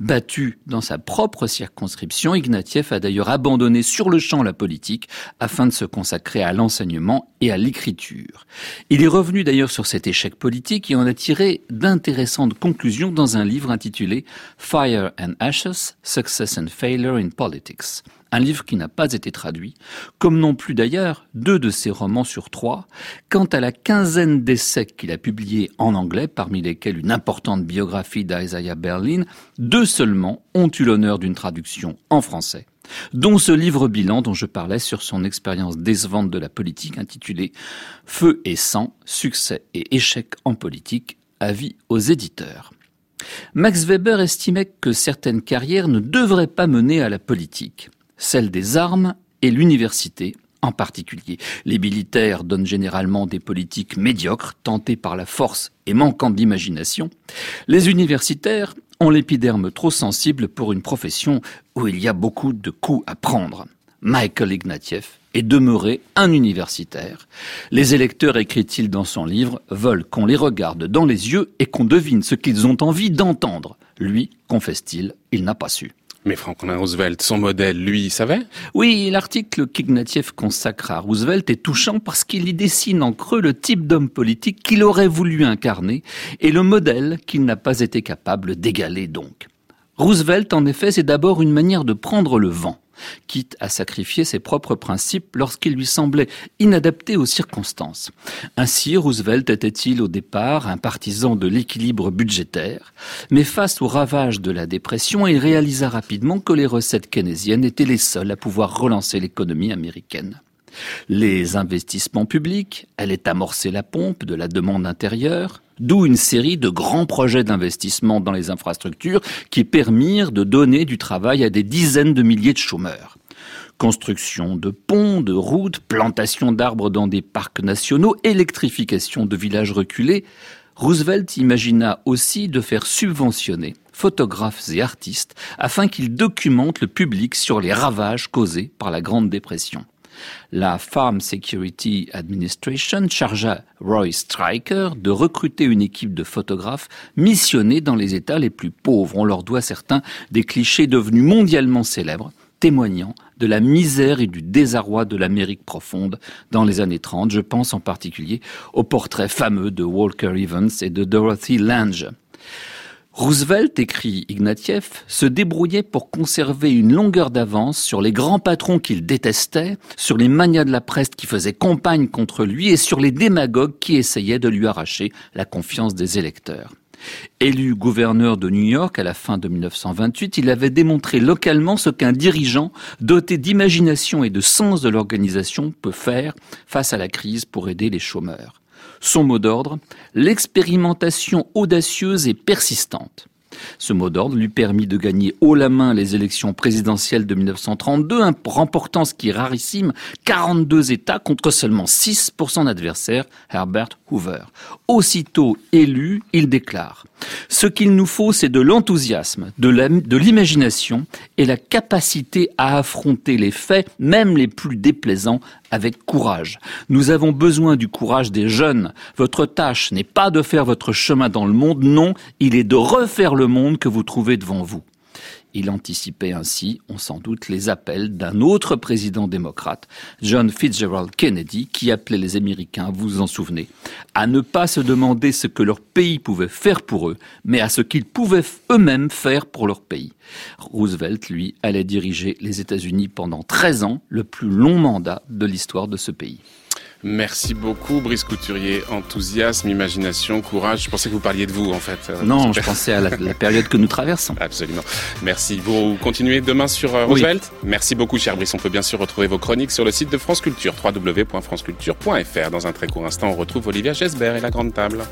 Battu dans sa propre circonscription, Ignatieff a d'ailleurs abandonné sur le champ la politique afin de se consacrer à l'enseignement et à l'écriture. Il est revenu d'ailleurs sur cet échec politique et en a tiré d'intéressantes conclusions dans un livre intitulé Fire and Ashes, Success and Failure in Politics un livre qui n'a pas été traduit, comme non plus d'ailleurs deux de ses romans sur trois. Quant à la quinzaine d'essais qu'il a publiés en anglais, parmi lesquels une importante biographie d'Isaiah Berlin, deux seulement ont eu l'honneur d'une traduction en français dont ce livre bilan dont je parlais sur son expérience décevante de la politique intitulé Feu et sang, succès et échec en politique, avis aux éditeurs. Max Weber estimait que certaines carrières ne devraient pas mener à la politique celle des armes et l'université en particulier. Les militaires donnent généralement des politiques médiocres, tentées par la force et manquant d'imagination. Les universitaires ont l'épiderme trop sensible pour une profession où il y a beaucoup de coups à prendre. Michael Ignatieff est demeuré un universitaire. Les électeurs, écrit-il dans son livre, veulent qu'on les regarde dans les yeux et qu'on devine ce qu'ils ont envie d'entendre. Lui, confesse-t-il, il n'a pas su. Mais Franklin Roosevelt, son modèle, lui, il savait? Oui, l'article qu'Ignatieff consacre à Roosevelt est touchant parce qu'il y dessine en creux le type d'homme politique qu'il aurait voulu incarner et le modèle qu'il n'a pas été capable d'égaler donc. Roosevelt, en effet, c'est d'abord une manière de prendre le vent quitte à sacrifier ses propres principes lorsqu'ils lui semblaient inadaptés aux circonstances. Ainsi, Roosevelt était-il au départ un partisan de l'équilibre budgétaire, mais face aux ravages de la dépression, il réalisa rapidement que les recettes keynésiennes étaient les seules à pouvoir relancer l'économie américaine. Les investissements publics allaient amorcer la pompe de la demande intérieure, d'où une série de grands projets d'investissement dans les infrastructures qui permirent de donner du travail à des dizaines de milliers de chômeurs. Construction de ponts, de routes, plantation d'arbres dans des parcs nationaux, électrification de villages reculés, Roosevelt imagina aussi de faire subventionner photographes et artistes afin qu'ils documentent le public sur les ravages causés par la Grande Dépression la Farm Security Administration chargea Roy Stryker de recruter une équipe de photographes missionnés dans les États les plus pauvres. On leur doit certains des clichés devenus mondialement célèbres témoignant de la misère et du désarroi de l'Amérique profonde dans les années 30. Je pense en particulier au portrait fameux de Walker Evans et de Dorothy Lange. Roosevelt, écrit Ignatieff, se débrouillait pour conserver une longueur d'avance sur les grands patrons qu'il détestait, sur les manias de la presse qui faisaient campagne contre lui et sur les démagogues qui essayaient de lui arracher la confiance des électeurs. Élu gouverneur de New York à la fin de 1928, il avait démontré localement ce qu'un dirigeant doté d'imagination et de sens de l'organisation peut faire face à la crise pour aider les chômeurs. Son mot d'ordre, l'expérimentation audacieuse et persistante. Ce mot d'ordre lui permit de gagner haut la main les élections présidentielles de 1932, remportant ce qui est rarissime, 42 États contre seulement 6 pour son adversaire, Herbert Hoover. Aussitôt élu, il déclare Ce qu'il nous faut, c'est de l'enthousiasme, de l'imagination et la capacité à affronter les faits, même les plus déplaisants, avec courage. Nous avons besoin du courage des jeunes. Votre tâche n'est pas de faire votre chemin dans le monde, non, il est de refaire le monde que vous trouvez devant vous. Il anticipait ainsi, on s'en doute, les appels d'un autre président démocrate, John Fitzgerald Kennedy, qui appelait les Américains, vous vous en souvenez, à ne pas se demander ce que leur pays pouvait faire pour eux, mais à ce qu'ils pouvaient eux-mêmes faire pour leur pays. Roosevelt, lui, allait diriger les États-Unis pendant 13 ans, le plus long mandat de l'histoire de ce pays. Merci beaucoup, Brice Couturier. Enthousiasme, imagination, courage. Je pensais que vous parliez de vous, en fait. Non, je pensais à la, période que nous traversons. Absolument. Merci. Vous continuez demain sur euh, Roosevelt? Merci beaucoup, cher Brice. On peut bien sûr retrouver vos chroniques sur le site de France Culture, www.franceculture.fr. Dans un très court instant, on retrouve Olivia Gesbert et la Grande Table.